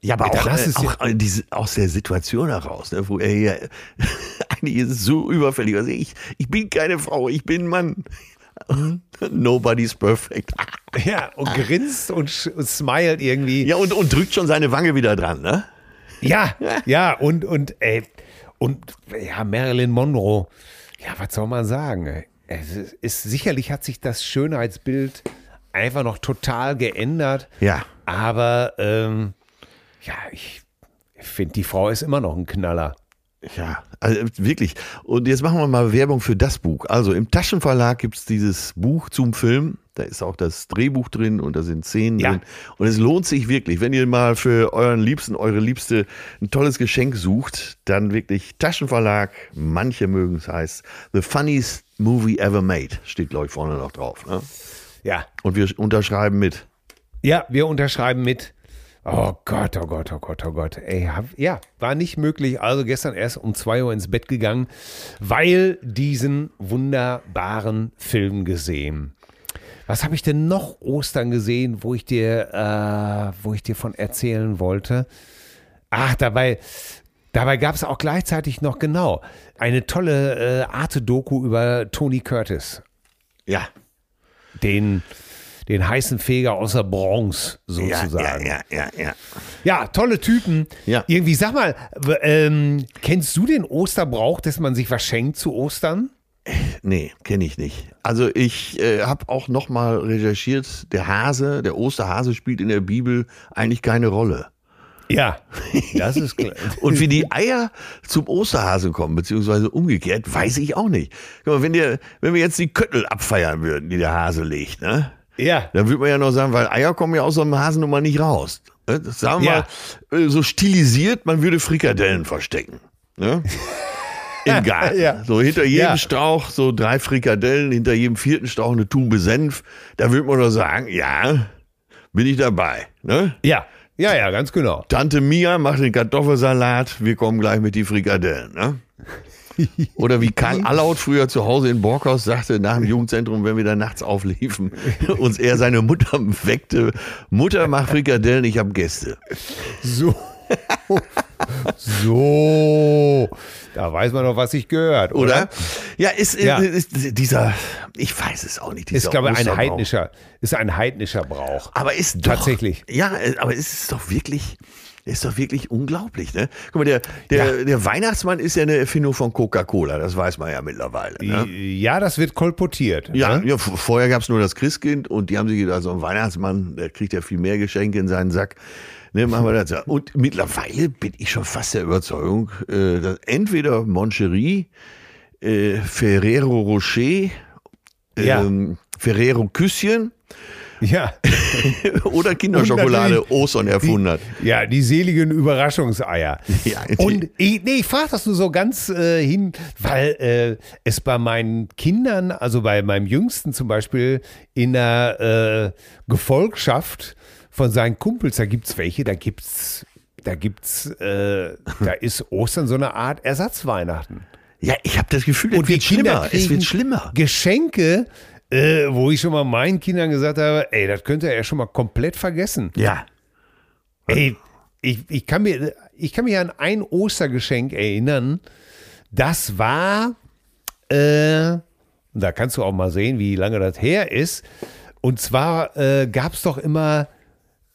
Ja, aber auch, hast äh, du's ja- auch äh, diese, aus der Situation heraus, ne, wo er ja, eigentlich ist so überfällig. Also ich, ich bin keine Frau, ich bin Mann. Nobody's perfect. Ja, und grinst und, und smilet irgendwie. Ja, und, und drückt schon seine Wange wieder dran, ne? Ja, ja, und, und, ey, und, ja, Marilyn Monroe, ja, was soll man sagen? ey? Es ist, ist, sicherlich hat sich das Schönheitsbild einfach noch total geändert. Ja. Aber, ähm, ja, ich finde, die Frau ist immer noch ein Knaller. Ja, also wirklich. Und jetzt machen wir mal Werbung für das Buch. Also im Taschenverlag gibt es dieses Buch zum Film. Da ist auch das Drehbuch drin und da sind Szenen Ja. drin. Und es lohnt sich wirklich, wenn ihr mal für euren Liebsten, eure Liebste ein tolles Geschenk sucht, dann wirklich Taschenverlag. Manche mögen es heißt The Funniest movie ever made. Steht, glaube ich, vorne noch drauf. Ne? Ja. Und wir unterschreiben mit. Ja, wir unterschreiben mit. Oh Gott, oh Gott, oh Gott, oh Gott. Ey, hab, ja, war nicht möglich. Also gestern erst um 2 Uhr ins Bett gegangen, weil diesen wunderbaren Film gesehen. Was habe ich denn noch Ostern gesehen, wo ich dir, äh, wo ich dir von erzählen wollte? Ach, dabei, dabei gab es auch gleichzeitig noch genau eine tolle äh, Arte-Doku über Tony Curtis, Ja. Den, den heißen Feger aus der Bronx Ja, sozusagen. ja, ja, ja, ja. Ja, tolle Typen. Ja. Irgendwie, sag mal, ähm, kennst du den Osterbrauch, dass man sich was schenkt zu Ostern? Nee, kenne ich nicht. Also ich äh, habe auch noch mal recherchiert, der Hase, der Osterhase spielt in der Bibel eigentlich keine Rolle. Ja, das ist klar. Und wie die Eier zum Osterhasen kommen, beziehungsweise umgekehrt, weiß ich auch nicht. Guck mal, wenn, der, wenn wir jetzt die Köttel abfeiern würden, die der Hase legt, ne? ja, Dann würde man ja noch sagen, weil Eier kommen ja aus so einem Hasen nun mal nicht raus. Ne? Das sagen wir mal äh, so stilisiert, man würde Frikadellen verstecken. Ne? Im Garten. Ja. So hinter jedem Ja. Strauch so drei Frikadellen, hinter jedem vierten Strauch eine Tube Senf. Da würde man doch sagen, ja, bin ich dabei. Ne? ja, ja, ja, ganz genau. Tante Mia macht den Kartoffelsalat, wir kommen gleich mit die Frikadellen. Ne? Oder wie Karl Allaut früher zu Hause in Borkhaus sagte, nach dem Jugendzentrum, wenn wir da nachts aufliefen, uns er seine Mutter weckte. Mutter macht Frikadellen, ich habe Gäste. So. so. Da weiß man doch, was sich gehört, oder? Oder? Ja, ist, Ja. ist dieser, ich weiß es auch nicht, dieser Ist, glaube ich, ein heidnischer, ist ein heidnischer Brauch. Aber ist doch, Tatsächlich. Ja, äh, aber es ist doch wirklich, ist doch wirklich unglaublich, ne? Guck mal, der, der, der Weihnachtsmann ist ja eine Erfindung von Coca-Cola, das weiß man ja mittlerweile. Ne? Ja, das wird kolportiert. Ja, ne? ja vorher gab's nur das Christkind und die haben sich gedacht, so ein Weihnachtsmann, der kriegt ja viel mehr Geschenke in seinen Sack. Ne, machen wir das. ja. Und mittlerweile bin ich schon fast der Überzeugung, äh, dass entweder Moncherie, äh, Ferrero Rocher, Ja. ähm, Ferrero Küsschen ja. oder Kinderschokolade Ostern erfunden hat. Ja, die seligen Überraschungseier. Ja, Und ich, nee, ich frage das nur so ganz äh, hin, weil äh, es bei meinen Kindern, also bei meinem Jüngsten zum Beispiel, in der äh, Gefolgschaft von seinen Kumpels, da gibt's welche, da gibt's, da gibt's, äh, da ist Ostern so eine Art Ersatzweihnachten. Ja, ich habe das Gefühl, es Und wird schlimmer. Es wird schlimmer. Geschenke, äh, wo ich schon mal meinen Kindern gesagt habe, ey, das könnt ihr ja schon mal komplett vergessen. Ja. Ey, ich, ich, kann mir, ich kann mich an ein Ostergeschenk erinnern. Das war, äh, da kannst du auch mal sehen, wie lange das her ist. Und zwar äh, gab es doch immer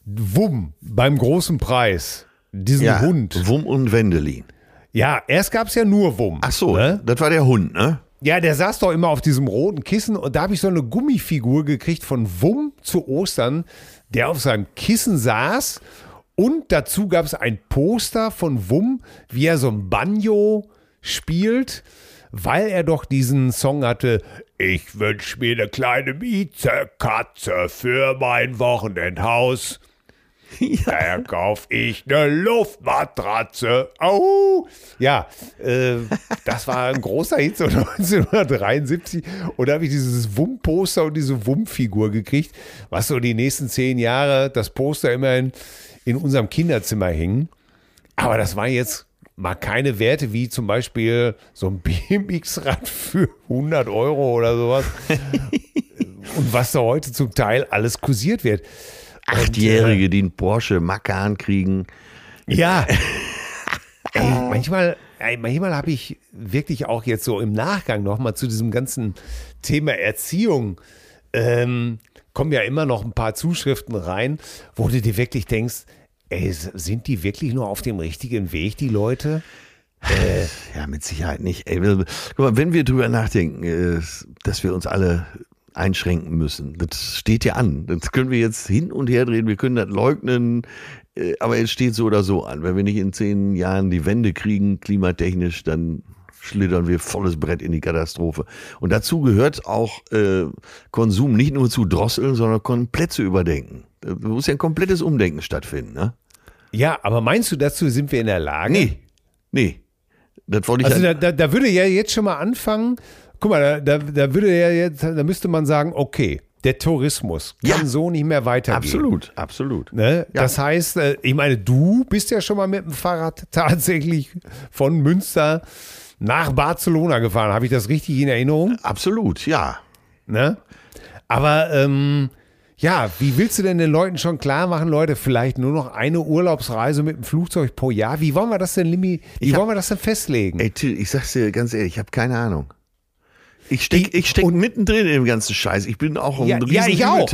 Wumm beim großen Preis. Diesen ja. Hund. Wum und Wendelin. Ja, erst gab es ja nur Wumm. Ach so, Ne? das war der Hund, ne? Ja, der saß doch immer auf diesem roten Kissen und da habe ich so eine Gummifigur gekriegt von Wumm zu Ostern, der auf seinem Kissen saß und dazu gab es ein Poster von Wumm, wie er so ein Banjo spielt, weil er doch diesen Song hatte, ich wünsch mir eine kleine Miezekatze für mein Wochenendhaus. Da kauf ich eine Luftmatratze. Au! Ja, äh, das war ein großer Hit so 1973. Und da habe ich dieses Wumm-Poster und diese Wumm-Figur gekriegt, was so die nächsten zehn Jahre das Poster immerhin in unserem Kinderzimmer hing. Aber das war jetzt mal keine Werte wie zum Beispiel so ein BMX-Rad für 100 Euro oder sowas. und was da heute zum Teil alles kursiert wird. Achtjährige, die einen Porsche Macan kriegen. Ja. Ey, manchmal, ey, manchmal habe ich wirklich auch jetzt so im Nachgang nochmal zu diesem ganzen Thema Erziehung, ähm, kommen ja immer noch ein paar Zuschriften rein, wo du dir wirklich denkst, ey, sind die wirklich nur auf dem richtigen Weg, die Leute? Ja, mit Sicherheit nicht. Ey, guck mal, wenn wir drüber nachdenken, äh, dass wir uns alle einschränken müssen, das steht ja an. Das können wir jetzt hin und her drehen, wir können das leugnen, äh, aber es steht so oder so an. Wenn wir nicht in zehn Jahren die Wende kriegen, klimatechnisch, dann schlittern wir volles Brett in die Katastrophe. Und dazu gehört auch äh, Konsum nicht nur zu drosseln, sondern komplett zu überdenken. Da muss ja ein komplettes Umdenken stattfinden, ne? Ja, aber meinst du, dazu sind wir in der Lage? Nee, nee. Das wollte ich Also da, da, da würde ja jetzt schon mal anfangen, guck mal, da, da, würde ja jetzt, da müsste man sagen, okay, der Tourismus kann Ja. so nicht mehr weitergehen. Absolut, absolut. Ne? Ja. Das heißt, äh, ich meine, du bist ja schon mal mit dem Fahrrad tatsächlich von Münster nach Barcelona gefahren. Habe ich das richtig in Erinnerung? Absolut, ja. Ne? Aber ähm, ja, wie willst du denn den Leuten schon klar machen, Leute, vielleicht nur noch eine Urlaubsreise mit dem Flugzeug pro Jahr? Wie wollen wir das denn, Limi, wie Ich hab- wollen wir das denn festlegen? Ey, ich sag's dir ganz ehrlich, ich habe keine Ahnung. Ich steck, ich steck mittendrin in dem ganzen Scheiß. Ich bin auch ein Ja, ja, riesen ich auch.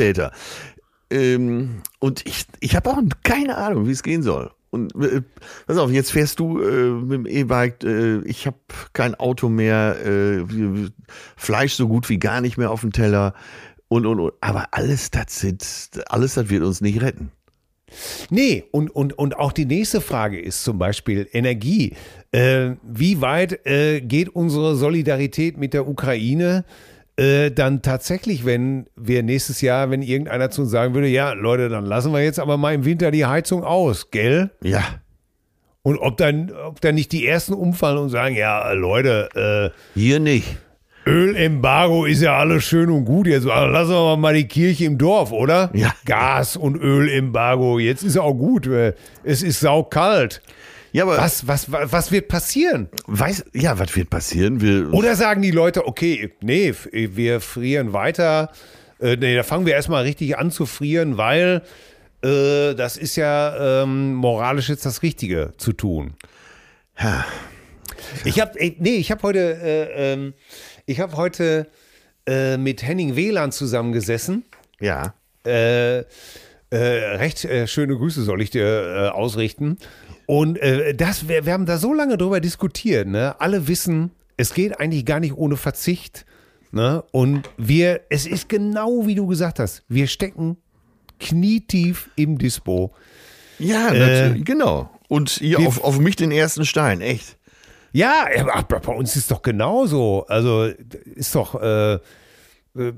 Ähm, und ich, ich habe auch keine Ahnung, wie es gehen soll. Und äh, pass auf, jetzt fährst du äh, mit dem E-Bike, äh, ich habe kein Auto mehr, äh, Fleisch so gut wie gar nicht mehr auf dem Teller und und und. Aber alles das sind, alles das wird uns nicht retten. Nee, und, und, und auch die nächste Frage ist zum Beispiel Energie. Äh, wie weit äh, geht unsere Solidarität mit der Ukraine äh, dann tatsächlich, wenn wir nächstes Jahr, wenn irgendeiner zu uns sagen würde, ja, Leute, dann lassen wir jetzt aber mal im Winter die Heizung aus, gell? Ja, Und ob dann, ob dann nicht die ersten umfallen und sagen, ja, Leute, hier nicht. äh, Ölembargo ist ja alles schön und gut. Jetzt also lassen wir mal die Kirche im Dorf, oder? Ja. Gas- und Ölembargo. Jetzt ist auch gut. äh, Es ist saukalt. Ja, aber Was, was, was wird passieren? weiß, ja, was wird passieren? Wir, Oder sagen die Leute, okay, nee, wir frieren weiter. Äh, nee, da fangen wir erstmal richtig an zu frieren, weil äh, das ist ja ähm, moralisch jetzt das Richtige zu tun. Ja. Ich habe, nee, ich habe heute, äh, ähm, ich habe heute äh, mit Henning Wieland zusammengesessen. ja. Äh, äh, recht äh, schöne Grüße soll ich dir äh, ausrichten. Und äh, das, wir, wir haben da so lange drüber diskutiert. Ne? Alle wissen, es geht eigentlich gar nicht ohne Verzicht. Ne? Und wir, es ist genau wie du gesagt hast, wir stecken knietief im Dispo. Ja, Äh, natürlich, genau. Und hier wir- auf, auf mich den ersten Stein, echt. Ja, aber bei uns ist doch genauso. Also ist doch äh, äh,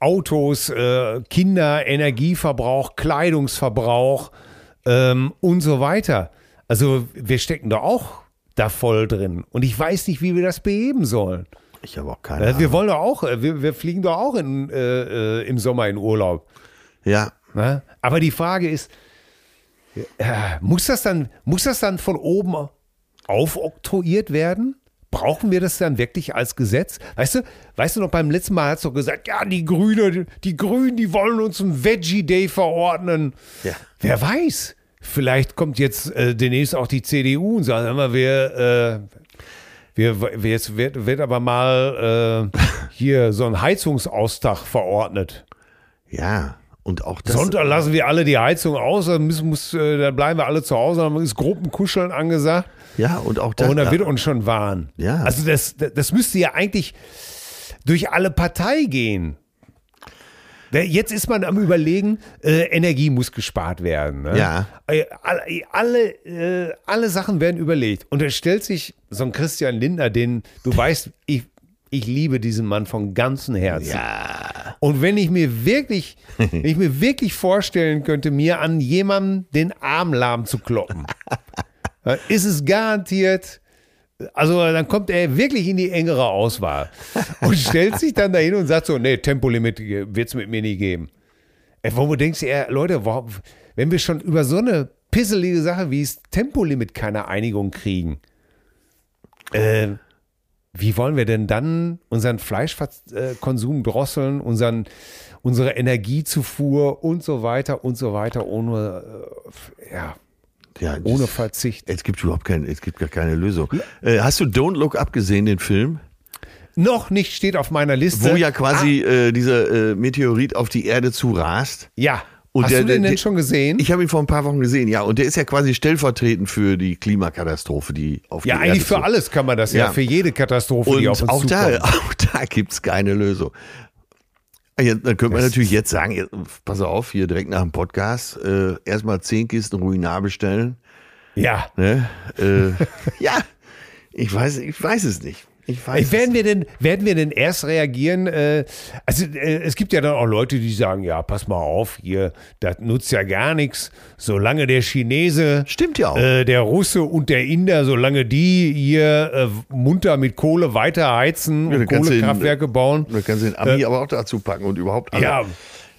Autos, äh, Kinder, Energieverbrauch, Kleidungsverbrauch ähm, und so weiter. Also wir stecken da auch da voll drin. Und ich weiß nicht, wie wir das beheben sollen. Ich habe auch keine Äh, Ahnung. wir wollen doch auch, äh, wir, wir fliegen doch auch in, äh, äh, im Sommer in Urlaub. Ja, Ne? Aber die Frage ist, muss, das dann, muss das dann von oben aufoktroyiert werden? Brauchen wir das dann wirklich als Gesetz? Weißt du, weißt du noch, beim letzten Mal hast du gesagt, ja, die Grüne, die Grünen, die wollen uns einen Veggie Day verordnen. Ja. Wer weiß? Vielleicht kommt jetzt äh, demnächst auch die CDU und sagt, mal, wir, äh, wir, wir jetzt wird, wird aber mal äh, hier so ein Heizungsaustag verordnet. ja. Und auch das. Sonntag lassen wir alle die Heizung aus, dann, müssen, muss, äh, dann bleiben wir alle zu Hause, dann ist Gruppenkuscheln angesagt Ja, und auch das. und dann wird uns schon warnen. Ja. Also das, das müsste ja eigentlich durch alle Partei gehen. Jetzt ist man am überlegen, äh, Energie muss gespart werden. Ne? Ja. Äh, Alle, alle, äh, alle Sachen werden überlegt. Und da stellt sich so ein Christian Lindner, den, du weißt, ich, ich liebe diesen Mann von ganzem Herzen. ja. Und wenn ich mir wirklich, wenn ich mir wirklich vorstellen könnte, mir an jemandem den Arm lahm zu kloppen, ist es garantiert, also dann kommt er wirklich in die engere Auswahl und stellt sich dann dahin und sagt so, nee, Tempolimit wird es mit mir nie geben. Ey, wo du denkst, ja, Leute, warum, wenn wir schon über so eine pisselige Sache wie das Tempolimit keine Einigung kriegen, äh, wie wollen wir denn dann unseren Fleischkonsum drosseln, unseren, unsere Energiezufuhr und so weiter und so weiter ohne, äh, ja, ja ohne Verzicht? Es gibt überhaupt keine, es gibt gar keine Lösung. Äh, hast du Don't Look Up gesehen, den Film? Noch nicht steht auf meiner Liste. Wo ja quasi äh, dieser äh, Meteorit auf die Erde zu rast. Ja. Und Hast der- du den der- denn schon gesehen? Ich habe ihn vor ein paar Wochen gesehen, ja. Und der ist ja quasi stellvertretend für die Klimakatastrophe, die auf ja, die eigentlich Erde für alles kann man das ja, Ja. für jede Katastrophe, die auf Und uns auch da, zukommt. auch da gibt es keine Lösung. Ja, dann könnte man natürlich jetzt sagen, pass auf, hier direkt nach dem Podcast, äh, erstmal zehn Kisten Ruinar bestellen. Ja, Ne? Äh, ja, ich weiß, ich weiß es nicht. Ich weiß Ey, werden es wir denn, werden wir denn erst reagieren? Äh, also äh, es gibt ja dann auch Leute, die sagen, ja, pass mal auf, hier, das nutzt ja gar nichts, solange der Chinese, Stimmt ja auch. äh, der Russe und der Inder, solange die hier äh, munter mit Kohle weiter heizen Ja, und dann kannst du ihn- Kohlekraftwerke bauen, Da kannst du den Ami aber auch dazu packen und überhaupt alle. ja,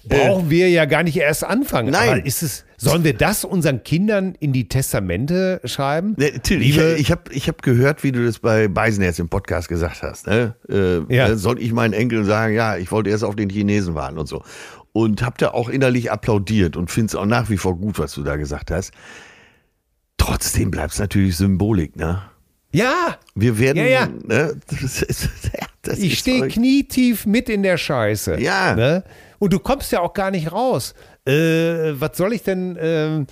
brauchen wir ja gar nicht erst anfangen. Nein. Aber ist es, sollen wir das unseren Kindern in die Testamente schreiben? Ne, Till, ich, Liebe- ich habe ich hab gehört, wie du das bei Beisenherz im Podcast gesagt hast. Ne? Äh, Ja. äh, Soll ich meinen Enkeln sagen, ja, ich wollte erst auf den Chinesen warten und so. Und hab da auch innerlich applaudiert und finde es auch nach wie vor gut, was du da gesagt hast. Trotzdem bleibt es natürlich Symbolik, ne? Ja, Wir werden, Ja, ja. Ne? Das ist, ja, das Ich stehe knietief mit in der Scheiße. Ja. Ne? Und du kommst ja auch gar nicht raus. Äh, was soll ich denn? ähm,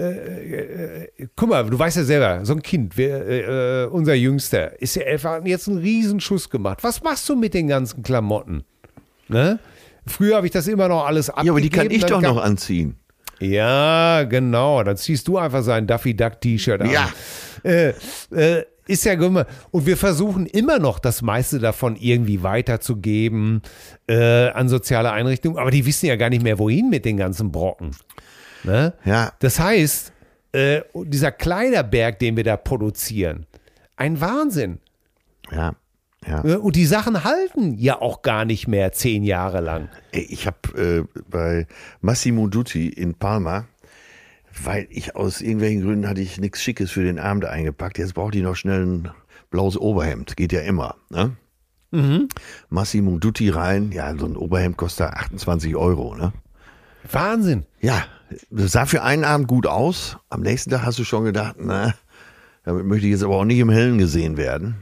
äh, äh, guck mal, du weißt ja selber, so ein Kind, wir, äh, äh, unser Jüngster, ist ja einfach jetzt einen Riesenschuss gemacht. Was machst du mit den ganzen Klamotten? Ne? Früher habe ich das immer noch alles abgegeben. Ja, aber die kann ich doch noch anziehen. Ja, genau. Dann ziehst du einfach sein Daffy Duck T-Shirt an. Ja. Äh, äh, ist ja mal. Und wir versuchen immer noch das meiste davon irgendwie weiterzugeben äh, an soziale Einrichtungen. Aber die wissen ja gar nicht mehr, wohin mit den ganzen Brocken. Ne? Ja. Das heißt, äh, dieser Kleiderberg, den wir da produzieren, ein Wahnsinn. Ja. Ja. Ne? Und die Sachen halten ja auch gar nicht mehr zehn Jahre lang. Ich habe äh, bei Massimo Dutti in Palma, weil ich aus irgendwelchen Gründen hatte ich nichts Schickes für den Abend eingepackt. Jetzt braucht die noch schnell ein blaues Oberhemd. Geht ja immer. Ne? Massimo Dutti rein. Ja, so ein Oberhemd kostet 28 Euro. Ne? Wahnsinn. Ja, das sah für einen Abend gut aus. Am nächsten Tag hast du schon gedacht, na, damit möchte ich jetzt aber auch nicht im Hellen gesehen werden.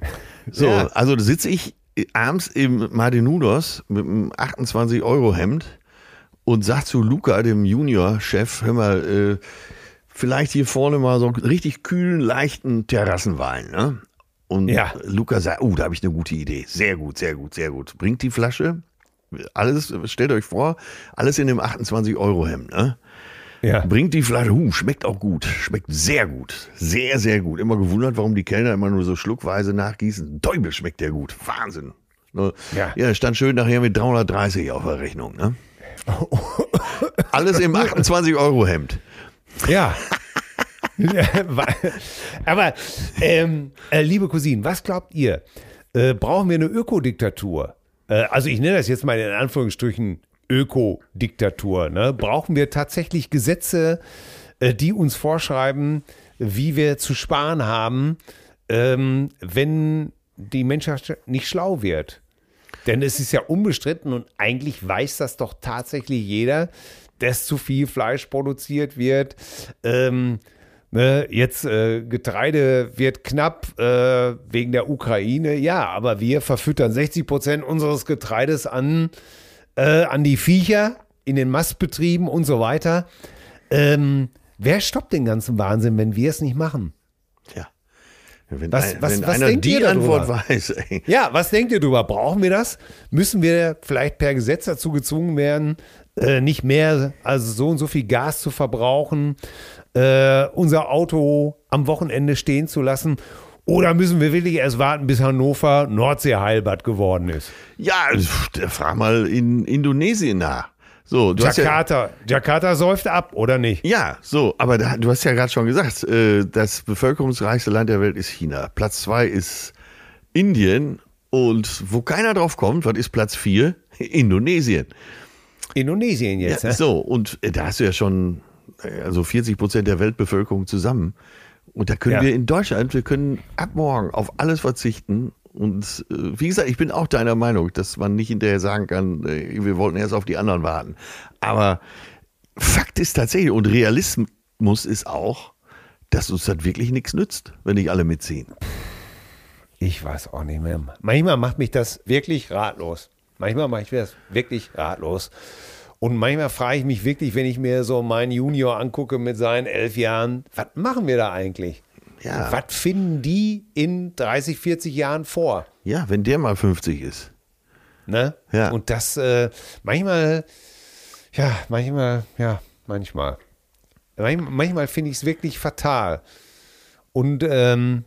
So, Ja. also da sitze ich abends im Martinudos mit einem 28-Euro-Hemd und sag zu Luca, dem Junior-Chef, hör mal, äh, vielleicht hier vorne mal so richtig kühlen, leichten Terrassenwein, ne? Und Ja. Luca sagt, oh, da habe ich eine gute Idee. Sehr gut, sehr gut, sehr gut. Bringt die Flasche, alles, stellt euch vor, alles in dem 28-Euro-Hemd, ne? Ja. Bringt die Flasche, huh, schmeckt auch gut, schmeckt sehr gut, sehr, sehr gut. Immer gewundert, warum die Kellner immer nur so schluckweise nachgießen. Däubel schmeckt der gut, Wahnsinn. Ne? Ja. ja, stand schön nachher mit 330 auf der Rechnung. Ne? Alles im 28-Euro-Hemd. Ja. Aber, ähm, äh, liebe Cousinen, was glaubt ihr? Äh, brauchen wir eine Ökodiktatur? Äh, also ich nenne das jetzt mal in Anführungsstrichen Ökodiktatur. Ne? Brauchen wir tatsächlich Gesetze, äh, die uns vorschreiben, wie wir zu sparen haben, ähm, wenn die Menschheit nicht schlau wird? Denn es ist ja unbestritten und eigentlich weiß das doch tatsächlich jeder, dass zu viel Fleisch produziert wird. Ähm, ne, jetzt äh, Getreide wird knapp äh, wegen der Ukraine. Ja, aber wir verfüttern 60 Prozent unseres Getreides an, äh, an die Viecher in den Mastbetrieben und so weiter. Ähm, wer stoppt den ganzen Wahnsinn, wenn wir es nicht machen? Tja. Wenn, Was- ein, was- wenn was einer denkt die ihr darüber? Antwort weiß, ey. Ja, was denkt ihr darüber? Brauchen wir das? Müssen wir vielleicht per Gesetz dazu gezwungen werden, äh, nicht mehr, also so und so viel Gas zu verbrauchen, äh, unser Auto am Wochenende stehen zu lassen? Oder müssen wir wirklich erst warten, bis Hannover Nordsee-Heilbad geworden ist? Ja, frag mal in Indonesien nach. So, hast ja, Jakarta, Jakarta säuft ab, oder nicht? Ja, so, aber da, du hast ja gerade schon gesagt, äh, das bevölkerungsreichste Land der Welt ist China. Platz zwei ist Indien und wo keiner drauf kommt, was ist Platz vier? Indonesien. Indonesien jetzt, ja, ne? So, und äh, da hast du ja schon äh, also 40 Prozent der Weltbevölkerung zusammen. Und da können Ja. wir in Deutschland, wir können ab morgen auf alles verzichten. Und äh, wie gesagt, ich bin auch deiner Meinung, dass man nicht hinterher sagen kann, äh, wir wollten erst auf die anderen warten. Aber Fakt ist tatsächlich, und Realismus ist auch, dass uns das wirklich nichts nützt, wenn nicht alle mitziehen. Ich weiß auch nicht mehr. Manchmal macht mich das wirklich ratlos. Manchmal mache ich das wirklich ratlos. Und manchmal frage ich mich wirklich, wenn ich mir so meinen Junior angucke mit seinen elf Jahren, was machen wir da eigentlich? Ja. Was finden die in 30, 40 Jahren vor? Ja, wenn der mal 50 ist. Ne? Ja. Und das äh, manchmal, ja, manchmal, ja, manchmal. Manchmal, finde ich es wirklich fatal. Und ähm,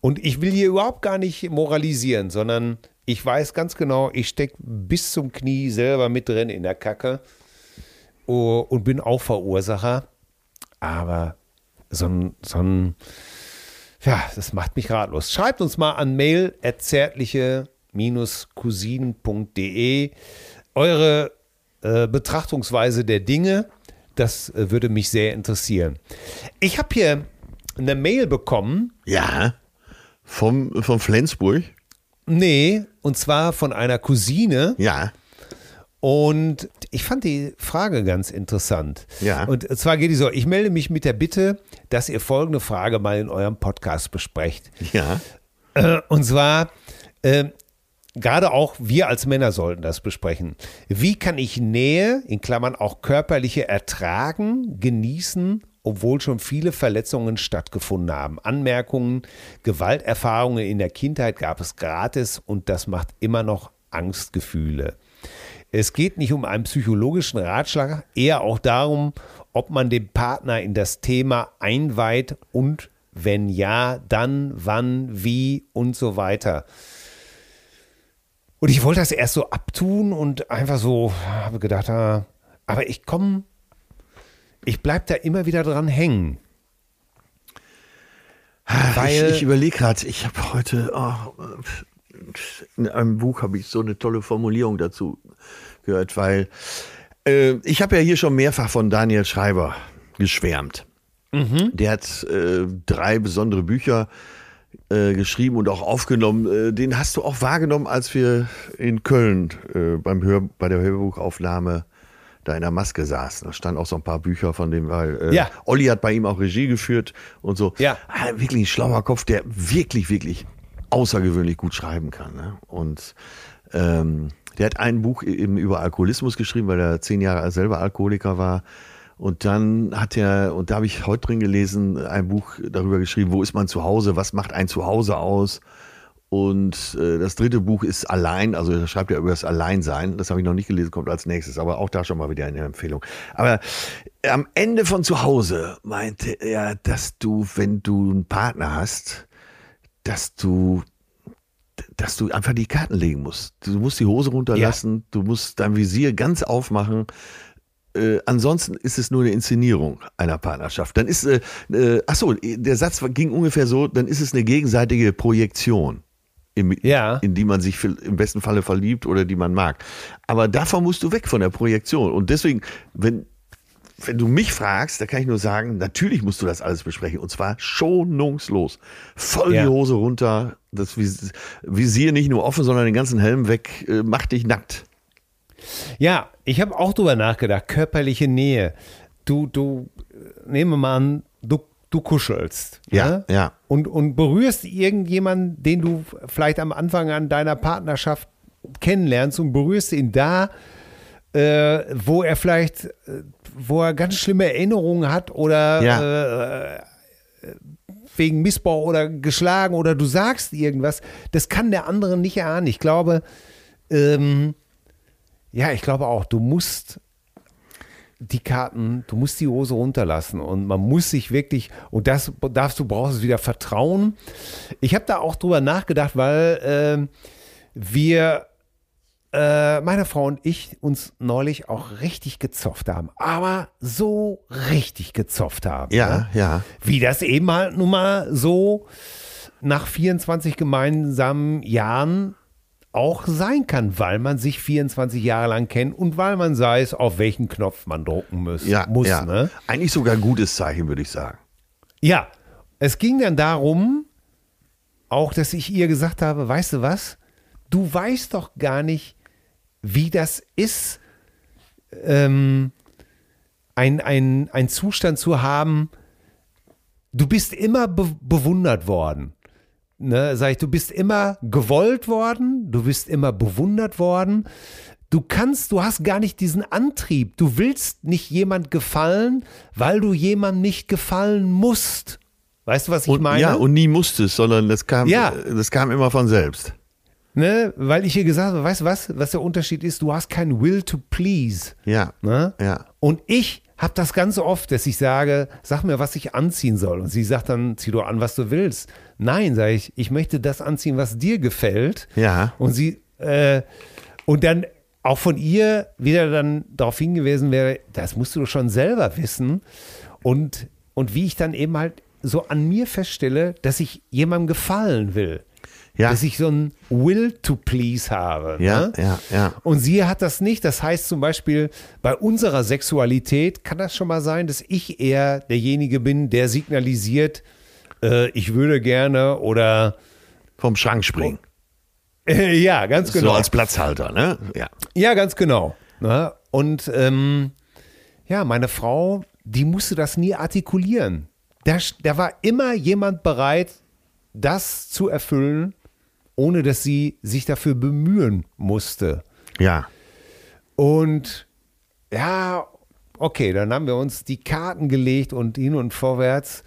Und ich will hier überhaupt gar nicht moralisieren, sondern ich weiß ganz genau, ich stecke bis zum Knie selber mit drin in der Kacke oh, und bin auch Verursacher. Aber so ein, so ein, ja, das macht mich ratlos. Schreibt uns mal an mail zärtliche-cousinen.de eure äh, Betrachtungsweise der Dinge. Das äh, würde mich sehr interessieren. Ich habe hier eine Mail bekommen. Ja. Vom, vom Flensburg? Nee, und zwar von einer Cousine. Ja. Und ich fand die Frage ganz interessant. Ja. Und zwar geht die so: Ich melde mich mit der Bitte, dass ihr folgende Frage mal in eurem Podcast besprecht. Ja. Äh, und zwar, äh, gerade auch wir als Männer sollten das besprechen. Wie kann ich Nähe, in Klammern auch körperliche, ertragen, genießen obwohl schon viele Verletzungen stattgefunden haben. Anmerkungen, Gewalterfahrungen in der Kindheit gab es gratis und das macht immer noch Angstgefühle. Es geht nicht um einen psychologischen Ratschlag, eher auch darum, ob man den Partner in das Thema einweiht und wenn ja, dann, wann, wie und so weiter. Und ich wollte das erst so abtun und einfach so, habe gedacht, ah, aber ich komme ich bleibe da immer wieder dran hängen. Weil ich, ich überlege gerade, ich habe heute, oh, in einem Buch habe ich so eine tolle Formulierung dazu gehört, weil äh, ich habe ja hier schon mehrfach von Daniel Schreiber geschwärmt. Mhm. Der hat äh, drei besondere Bücher äh, geschrieben und auch aufgenommen. Äh, den hast du auch wahrgenommen, als wir in Köln äh, beim Hör, bei der Hörbuchaufnahme da in der Maske saß. Da standen auch so ein paar Bücher von dem, weil äh, ja. Olli hat bei ihm auch Regie geführt und so. Ja. Ah, wirklich ein schlauer Kopf, der wirklich, wirklich außergewöhnlich gut schreiben kann. Ne? Und ähm, der hat ein Buch eben über Alkoholismus geschrieben, weil er zehn Jahre selber Alkoholiker war. Und dann hat er, und da habe ich heute drin gelesen, ein Buch darüber geschrieben, wo ist man zu Hause, was macht ein Zuhause aus? Und äh, das dritte Buch ist Allein, also er schreibt ja über das Alleinsein. Das habe ich noch nicht gelesen, kommt als nächstes, aber auch da schon mal wieder eine Empfehlung. Aber am Ende von zu Hause meinte er, dass du, wenn du einen Partner hast, dass du dass du einfach die Karten legen musst. Du musst die Hose runterlassen, ja. du musst dein Visier ganz aufmachen. Äh, ansonsten ist es nur eine Inszenierung einer Partnerschaft. Dann ist, äh, äh, ach so, der Satz ging ungefähr so, dann ist es eine gegenseitige Projektion im, ja. in die man sich im besten Falle verliebt oder die man mag. Aber davon musst du weg von der Projektion. Und deswegen, wenn, wenn du mich fragst, da kann ich nur sagen, natürlich musst du das alles besprechen. Und zwar schonungslos. Voll ja. die Hose runter, das Visier nicht nur offen, sondern den ganzen Helm weg, äh, mach dich nackt. Ja, ich habe auch drüber nachgedacht, körperliche Nähe. Du, du, äh, nehme mal an, du du kuschelst. Ja, ja. ja. Und, und berührst irgendjemanden, den du vielleicht am Anfang an deiner Partnerschaft kennenlernst und berührst ihn da, äh, wo er vielleicht, äh, wo er ganz schlimme Erinnerungen hat oder ja. äh, wegen Missbrauch oder geschlagen oder du sagst irgendwas, das kann der andere nicht erahnen. Ich glaube, ähm, ja, ich glaube auch, du musst die Karten, du musst die Hose runterlassen und man muss sich wirklich, und das darfst du, brauchst es wieder Vertrauen. Ich habe da auch drüber nachgedacht, weil äh, wir, äh, meine Frau und ich, uns neulich auch richtig gezofft haben. Aber so richtig gezofft haben. Ja, ne? ja. Wie das eben halt nun mal so nach 24 gemeinsamen Jahren auch sein kann, weil man sich 24 Jahre lang kennt und weil man weiß, auf welchen Knopf man drucken muss. Ja, muss ja. Ne? Eigentlich sogar ein gutes Zeichen, würde ich sagen. Ja, es ging dann darum, auch, dass ich ihr gesagt habe, weißt du was, du weißt doch gar nicht, wie das ist, ähm, ein, ein, ein Zustand zu haben, du bist immer be bewundert worden ne, sag ich, du bist immer gewollt worden, du bist immer bewundert worden. Du kannst, du hast gar nicht diesen Antrieb. Du willst nicht jemand gefallen, weil du jemandem nicht gefallen musst. Weißt du, was ich und, meine? Ja, und nie musstest, sondern das kam, ja. das kam immer von selbst. Ne, weil ich hier gesagt habe, weißt du was, was der Unterschied ist? Du hast keinen Will to please. Ja. Ne? ja. Und ich habe das ganz oft, dass ich sage, sag mir, was ich anziehen soll. Und sie sagt dann, zieh doch an, was du willst. Nein, sage ich, ich möchte das anziehen, was dir gefällt. Ja. Und sie, äh, und dann auch von ihr wieder dann darauf hingewiesen wäre, das musst du schon selber wissen. Und, und wie ich dann eben halt so an mir feststelle, dass ich jemandem gefallen will. Ja. Dass ich so ein Will to please habe. Ja, ne? ja, ja. Und sie hat das nicht. Das heißt zum Beispiel, bei unserer Sexualität kann das schon mal sein, dass ich eher derjenige bin, der signalisiert, äh, ich würde gerne oder Vom Schrank springen. äh, ja, ganz genau. So als Platzhalter, ne? Ja. Ja, ganz genau. Ne? Und ähm, ja, meine Frau, die musste das nie artikulieren. Da, da war immer jemand bereit, das zu erfüllen, ohne dass sie sich dafür bemühen musste. Ja. Und ja, okay, dann haben wir uns die Karten gelegt und hin und vorwärts.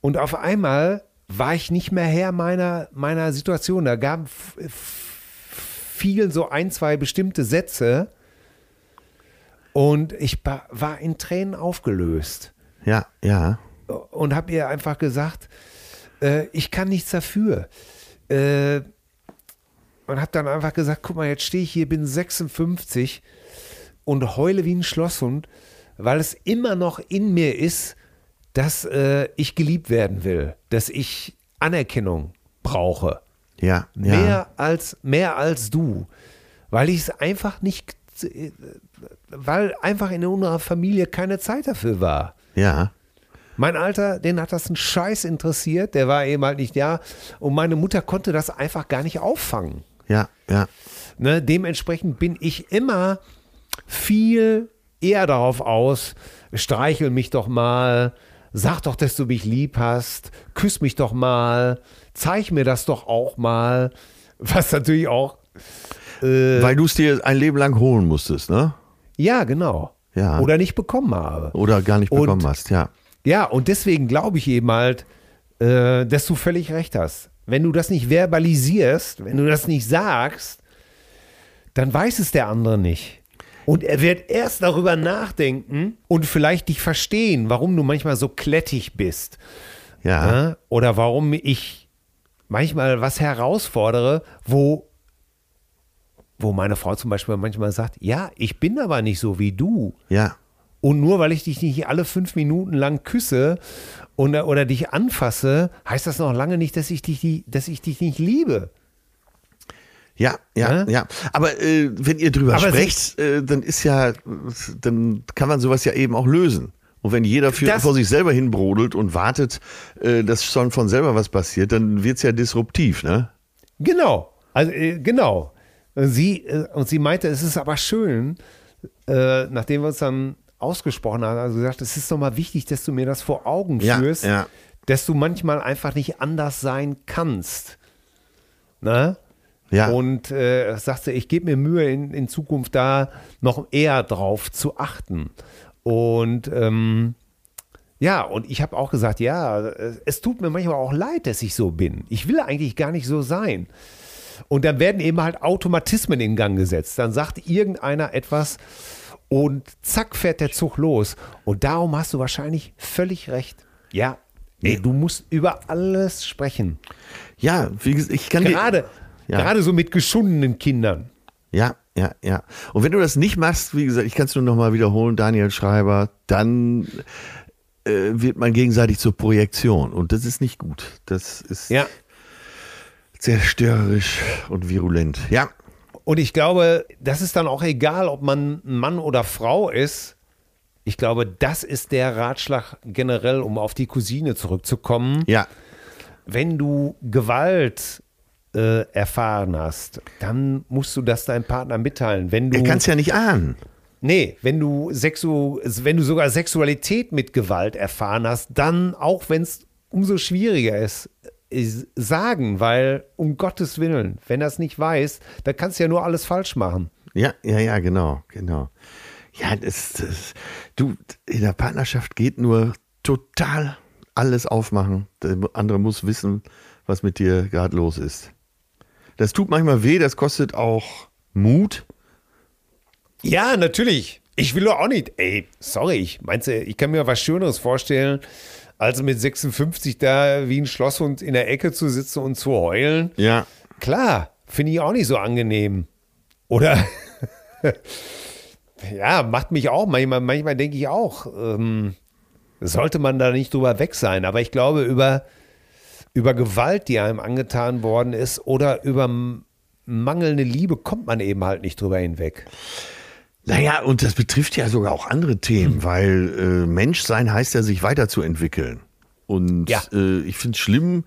Und auf einmal war ich nicht mehr Herr meiner, meiner Situation. Da gab fielen so ein, zwei bestimmte Sätze und ich war in Tränen aufgelöst Ja, ja. und habe ihr einfach gesagt, äh, ich kann nichts dafür. Äh, und habe dann einfach gesagt, guck mal, jetzt stehe ich hier, bin 56 und heule wie ein Schlosshund, weil es immer noch in mir ist, dass äh, ich geliebt werden will, dass ich Anerkennung brauche. Ja, ja. Mehr als mehr als du, weil ich es einfach nicht, weil einfach in unserer Familie keine Zeit dafür war. Ja. Mein Alter, den hat das ein Scheiß interessiert, der war eben halt nicht da. Und meine Mutter konnte das einfach gar nicht auffangen. Ja, ja. Ne? Dementsprechend bin ich immer viel eher darauf aus, streichel mich doch mal, sag doch, dass du mich lieb hast, küss mich doch mal, zeig mir das doch auch mal. Was natürlich auch, Weil du es dir ein Leben lang holen musstest, ne? ja, genau. Ja. Oder nicht bekommen habe. Oder gar nicht Und- bekommen hast, ja. Ja, und deswegen glaube ich eben halt, äh, dass du völlig recht hast. Wenn du das nicht verbalisierst, wenn du das nicht sagst, dann weiß es der andere nicht. Und er wird erst darüber nachdenken und vielleicht dich verstehen, warum du manchmal so klettig bist. Ja. Oder warum ich manchmal was herausfordere, wo, wo meine Frau zum Beispiel manchmal sagt, ja, ich bin aber nicht so wie du. Ja. Und nur weil ich dich nicht alle fünf Minuten lang küsse oder, oder dich anfasse, heißt das noch lange nicht, dass ich dich, dass ich dich nicht liebe. Ja, ja, Ne? ja. Aber äh, wenn ihr drüber Aber sprecht, äh, dann ist ja, dann kann man sowas ja eben auch lösen. Und wenn jeder für, Das- vor sich selber hinbrodelt und wartet, äh, dass schon von selber was passiert, dann wird's ja disruptiv, ne? Genau. Also, äh, genau. Sie, äh, und sie meinte, es ist aber schön, äh, nachdem wir uns dann ausgesprochen haben, also gesagt, es ist nochmal wichtig, dass du mir das vor Augen Ja, führst, ja. dass du manchmal einfach nicht anders sein kannst. Ne? Ja. Und äh, sagte, ich gebe mir Mühe, in, in Zukunft da noch eher drauf zu achten. Und ähm, ja, und ich habe auch gesagt, ja, es, es tut mir manchmal auch leid, dass ich so bin. Ich will eigentlich gar nicht so sein. Und dann werden eben halt Automatismen in Gang gesetzt. Dann sagt irgendeiner etwas und zack fährt der Zug los. Und darum hast du wahrscheinlich völlig recht. Ja, ey, du musst über alles sprechen. Ja, wie gesagt, ich kann Gerade, Ja. gerade so mit geschundenen Kindern. Ja, ja, ja. Und wenn du das nicht machst, wie gesagt, ich kann es nur nochmal wiederholen, Daniel Schreiber, dann äh, wird man gegenseitig zur Projektion. Und das ist nicht gut. Das ist Ja. zerstörerisch und virulent. Ja, Und ich glaube, das ist dann auch egal, ob man Mann oder Frau ist. Ich glaube, das ist der Ratschlag generell, um auf die Cousine zurückzukommen. ja, Wenn du Gewalt äh, erfahren hast, dann musst du das deinem Partner mitteilen. Wenn du er kann es ja nicht ahnen. Nee, wenn du, Sexu wenn du sogar Sexualität mit Gewalt erfahren hast, dann, auch wenn es umso schwieriger ist, ist, sagen, weil um Gottes Willen, wenn er es nicht weiß, dann kannst du ja nur alles falsch machen. Ja, ja, ja, genau, genau. Ja, das, das, du, in der Partnerschaft geht nur total alles aufmachen. Der andere muss wissen, was mit dir gerade los ist. Das tut manchmal weh, das kostet auch Mut. Ja, natürlich. Ich will doch auch nicht. Ey, sorry, ich meinst du, ich kann mir was Schöneres vorstellen, als mit 56 da wie ein Schlosshund in der Ecke zu sitzen und zu heulen. Ja. Klar, finde ich auch nicht so angenehm. Oder? ja, macht mich auch. Manchmal, manchmal denke ich auch, ähm, sollte man da nicht drüber weg sein. Aber ich glaube, über, über Gewalt, die einem angetan worden ist, oder über mangelnde Liebe kommt man eben halt nicht drüber hinweg. Naja, und das betrifft ja sogar auch andere Themen, weil äh, Menschsein heißt ja, sich weiterzuentwickeln. Und Ja. äh, ich finde es schlimm,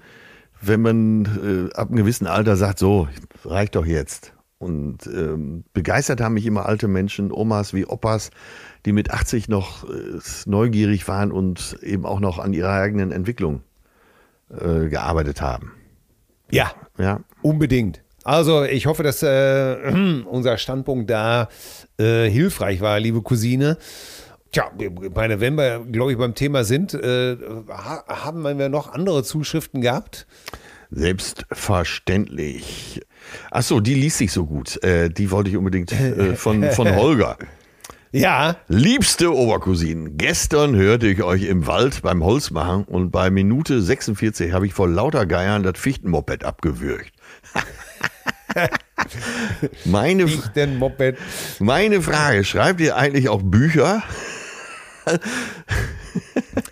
wenn man äh, ab einem gewissen Alter sagt, so, reicht doch jetzt. Und ähm, begeistert haben mich immer alte Menschen, Omas wie Opas, die mit 80 noch äh, neugierig waren und eben auch noch an ihrer eigenen Entwicklung äh, gearbeitet haben. Ja, Ja. Unbedingt. Also ich hoffe, dass äh, unser Standpunkt da äh, hilfreich war, liebe Cousine. Tja, meine, wenn wir, glaube ich, beim Thema sind, äh, ha haben wir noch andere Zuschriften gehabt? Selbstverständlich. Ach so, die liest sich so gut. Äh, die wollte ich unbedingt äh, von, von Holger. Ja, Liebste Obercousinen, gestern hörte ich euch im Wald beim Holzmachen und bei Minute 46 habe ich vor lauter Geiern das Fichtenmoped abgewürgt. meine, ich denn Moped. meine Frage, schreibt ihr eigentlich auch Bücher?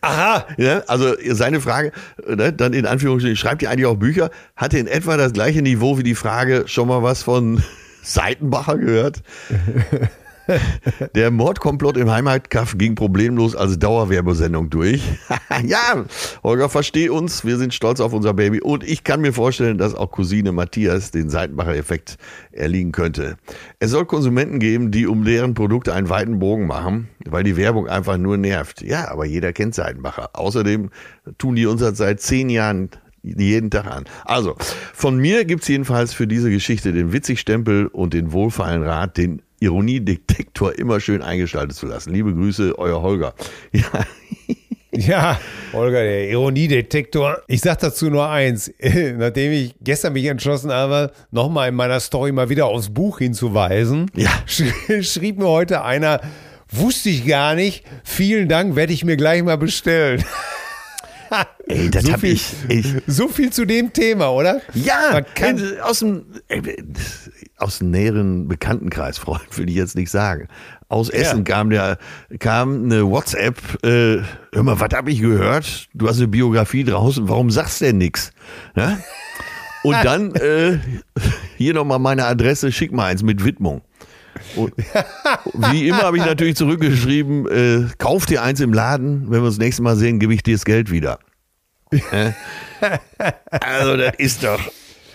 Aha, Ja, also seine Frage, ne, dann in Anführungsstrichen, schreibt ihr eigentlich auch Bücher? Hatte in etwa das gleiche Niveau wie die Frage, schon mal was von Seitenbacher gehört? Der Mordkomplott im Heimatkaff ging problemlos als Dauerwerbesendung durch. ja, Holger, versteh uns. Wir sind stolz auf unser Baby. Und ich kann mir vorstellen, dass auch Cousine Matthias den Seitenbacher-Effekt erliegen könnte. Es soll Konsumenten geben, die um deren Produkte einen weiten Bogen machen, weil die Werbung einfach nur nervt. Ja, aber jeder kennt Seitenbacher. Außerdem tun die uns seit zehn Jahren jeden Tag an. Also, von mir gibt's jedenfalls für diese Geschichte den Witzigstempel und den wohlfeilen Rat, den Ironiedetektor immer schön eingeschaltet zu lassen. Liebe Grüße, euer Holger. Ja, Ja, Holger, der Ironiedetektor. Ich sag dazu nur eins. Nachdem ich gestern mich entschlossen habe, nochmal in meiner Story mal wieder aufs Buch hinzuweisen, Ja. sch- schrieb mir heute einer, wusste ich gar nicht, vielen Dank, werde ich mir gleich mal bestellen. ey, das so hab viel, ich, ich. So viel zu dem Thema, oder? Ja, aus dem, aus dem näheren Bekanntenkreis, Freund, will ich jetzt nicht sagen. Aus Essen kam der, kam eine WhatsApp, äh, hör mal, was hab ich gehört? Du hast eine Biografie draußen, warum sagst du denn nix? Ja? Und dann, äh, hier nochmal meine Adresse, schick mal eins mit Widmung. Und wie immer habe ich natürlich zurückgeschrieben, äh, kauf dir eins im Laden, wenn wir uns das nächste Mal sehen, gebe ich dir das Geld wieder. Also das ist doch...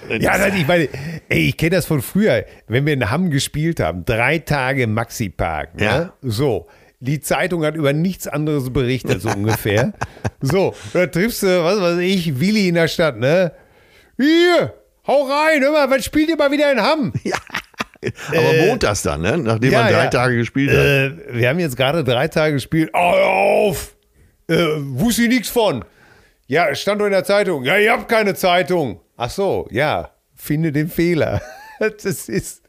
ja, nein, ich meine, ey, ich kenne das von früher, wenn wir in Hamm gespielt haben, drei Tage im Maxi-Park. Ne? Ja. So, die Zeitung hat über nichts anderes berichtet, so ungefähr. so, da triffst du, was weiß ich, Willi in der Stadt, ne? Hier, hau rein, hör mal, wann spielt ihr mal wieder in Hamm? Aber montags dann, ne? nachdem ja, man drei ja. Tage gespielt hat. Äh, wir haben jetzt gerade drei Tage gespielt. Oh, auf! Äh, wusste ich nichts von. Ja, stand doch in der Zeitung. Ja, ihr habt keine Zeitung. Ach so, ja. Finde den Fehler. Das ist,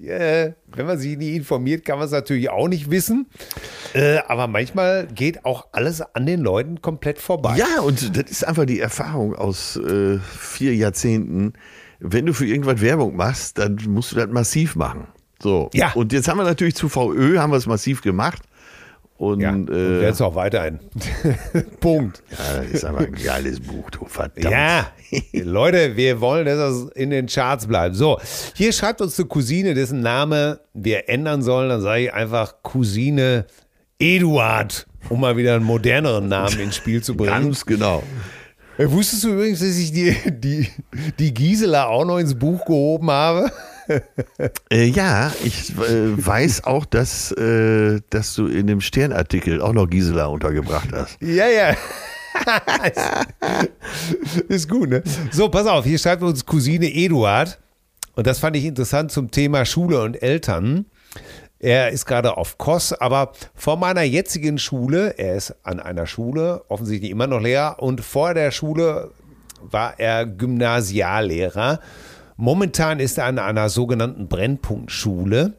äh, wenn man sich nie informiert, kann man es natürlich auch nicht wissen. Äh, aber manchmal geht auch alles an den Leuten komplett vorbei. Ja, und das ist einfach die Erfahrung aus äh, vier Jahrzehnten. Wenn du für irgendwas Werbung machst, dann musst du das massiv machen. So. Ja. Und jetzt haben wir natürlich zu VÖ, haben wir es massiv gemacht. Und Ja, und äh, es auch weiterhin. Punkt. ja, das ist einfach ein geiles Buch, du verdammt. Ja, Leute, wir wollen, dass das in den Charts bleibt. So, hier schreibt uns eine Cousine, dessen Name wir ändern sollen. Dann sage ich einfach Cousine Eduard, um mal wieder einen moderneren Namen ins Spiel zu bringen. Ganz genau. Äh, Wusstest du übrigens, dass ich die, die, die Gisela auch noch ins Buch gehoben habe? Äh, ja, ich äh, weiß auch, dass, äh, dass du in dem Sternartikel auch noch Gisela untergebracht hast. Ja, ja. ist gut, ne? So, pass auf, hier schreibt uns Cousine Eduard. Und das fand ich interessant zum Thema Schule und Eltern. Er ist gerade auf Kos, aber vor meiner jetzigen Schule, er ist an einer Schule, offensichtlich immer noch Lehrer, und vor der Schule war er Gymnasiallehrer. Momentan ist er an einer sogenannten Brennpunktschule.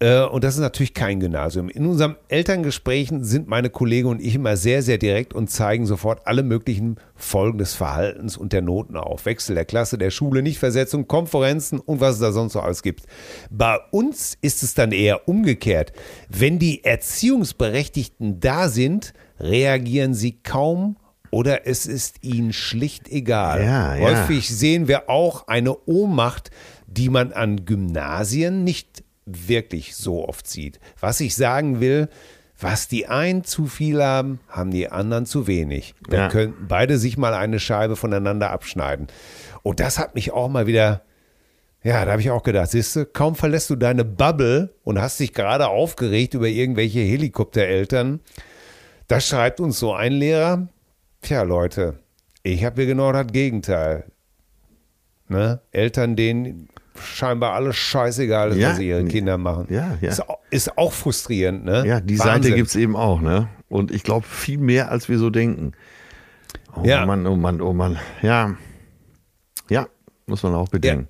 Äh, und das ist natürlich kein Gymnasium. In unseren Elterngesprächen sind meine Kollegen und ich immer sehr, sehr direkt und zeigen sofort alle möglichen Folgen des Verhaltens und der Noten auf. Wechsel der Klasse, der Schule, Nichtversetzung, Konferenzen und was es da sonst noch alles gibt. Bei uns ist es dann eher umgekehrt. Wenn die Erziehungsberechtigten da sind, reagieren sie kaum oder es ist ihnen schlicht egal. Ja, ja. Häufig sehen wir auch eine Ohnmacht, die man an Gymnasien nicht wirklich so oft sieht. Was ich sagen will, was die einen zu viel haben, haben die anderen zu wenig. Dann Ja. könnten beide sich mal eine Scheibe voneinander abschneiden. Und das hat mich auch mal wieder, ja, da habe ich auch gedacht, siehst du, kaum verlässt du deine Bubble und hast dich gerade aufgeregt über irgendwelche Helikoptereltern. Da schreibt uns so ein Lehrer, tja Leute, ich habe hier genau das Gegenteil. Ne? Eltern, denen scheinbar alles scheißegal ist, Ja. was sie ihre Kinder machen. Ja, ja. Ist, au- ist auch frustrierend, ne? Ja, die Wahnsinn. Seite gibt es eben auch, ne? Und ich glaube, viel mehr, als wir so denken. Oh Ja. Mann, oh Mann, oh Mann. Ja. Ja, muss man auch bedenken.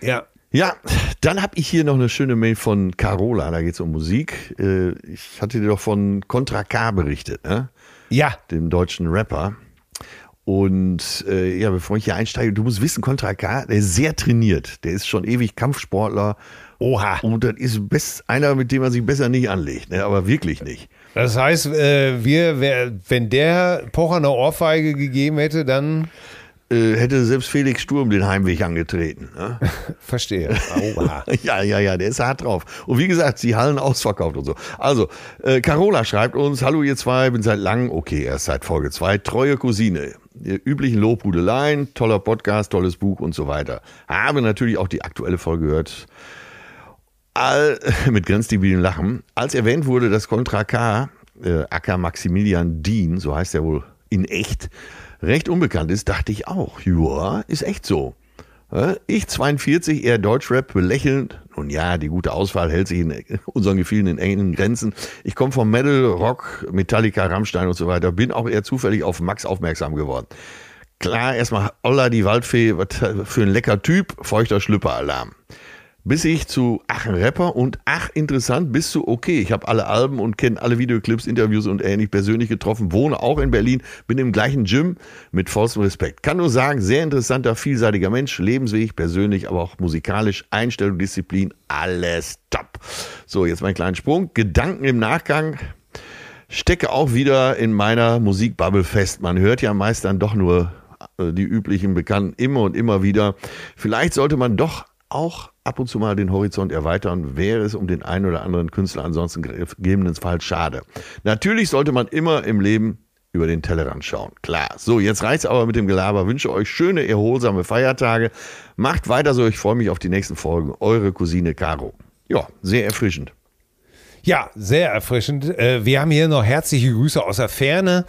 Ja, Ja, dann habe ich hier noch eine schöne Mail von Carola, da geht es um Musik. Äh, Ich hatte dir doch von Contra K berichtet, ne? ja, dem deutschen Rapper. Und äh, ja, bevor ich hier einsteige, du musst wissen, Contra K, der ist sehr trainiert. Der ist schon ewig Kampfsportler. Oha. Und das ist best, einer, mit dem man sich besser nicht anlegt, ne? aber wirklich nicht. Das heißt, äh, wir, wer, wenn der Pocher eine Ohrfeige gegeben hätte, dann Äh, hätte selbst Felix Sturm den Heimweg angetreten. Ne? verstehe. Ja, ja, ja, der ist hart drauf. Und wie gesagt, die Hallen ausverkauft und so. Also, äh, Carola schreibt uns, hallo ihr zwei, bin seit langem, okay, erst seit Folge zwei, treue Cousine. Üblichen Lobhudeleien, toller Podcast, tolles Buch und so weiter. Habe natürlich auch die aktuelle Folge gehört. All, mit grenzdebilen Lachen. Als erwähnt wurde, dass Contra K, äh, Acker Maximilian Dien, so heißt er wohl in echt, recht unbekannt ist, dachte ich auch, ja, ist echt so. Ich 42, eher Deutschrap, belächelnd. Nun ja, die gute Auswahl hält sich in unseren Gefühlen in engen Grenzen. Ich komme vom Metal, Rock, Metallica, Rammstein und so weiter. Bin auch eher zufällig auf Max aufmerksam geworden. Klar, erstmal Olla die Waldfee, was für ein lecker Typ, feuchter Schlüpperalarm. Bis ich zu Ach, Rapper und Ach, interessant, bis zu okay. Ich habe alle Alben und kenne alle Videoclips, Interviews und ähnlich persönlich getroffen, wohne auch in Berlin, bin im gleichen Gym mit vollstem Respekt. Kann nur sagen, sehr interessanter, vielseitiger Mensch, lebensweg, persönlich, aber auch musikalisch, Einstellung, Disziplin, alles top. So, jetzt mein kleiner Sprung. Gedanken im Nachgang stecke auch wieder in meiner Musikbubble fest. Man hört ja meist dann doch nur äh, die üblichen Bekannten immer und immer wieder. Vielleicht sollte man doch auch ab und zu mal den Horizont erweitern, wäre es um den einen oder anderen Künstler ansonsten gegebenenfalls schade. Natürlich sollte man immer im Leben über den Tellerrand schauen. Klar. So, jetzt reicht's aber mit dem Gelaber. Wünsche euch schöne, erholsame Feiertage. Macht weiter so. Ich freue mich auf die nächsten Folgen. Eure Cousine Caro. Ja, sehr erfrischend. Ja, sehr erfrischend. Äh, Wir haben hier noch herzliche Grüße aus der Ferne.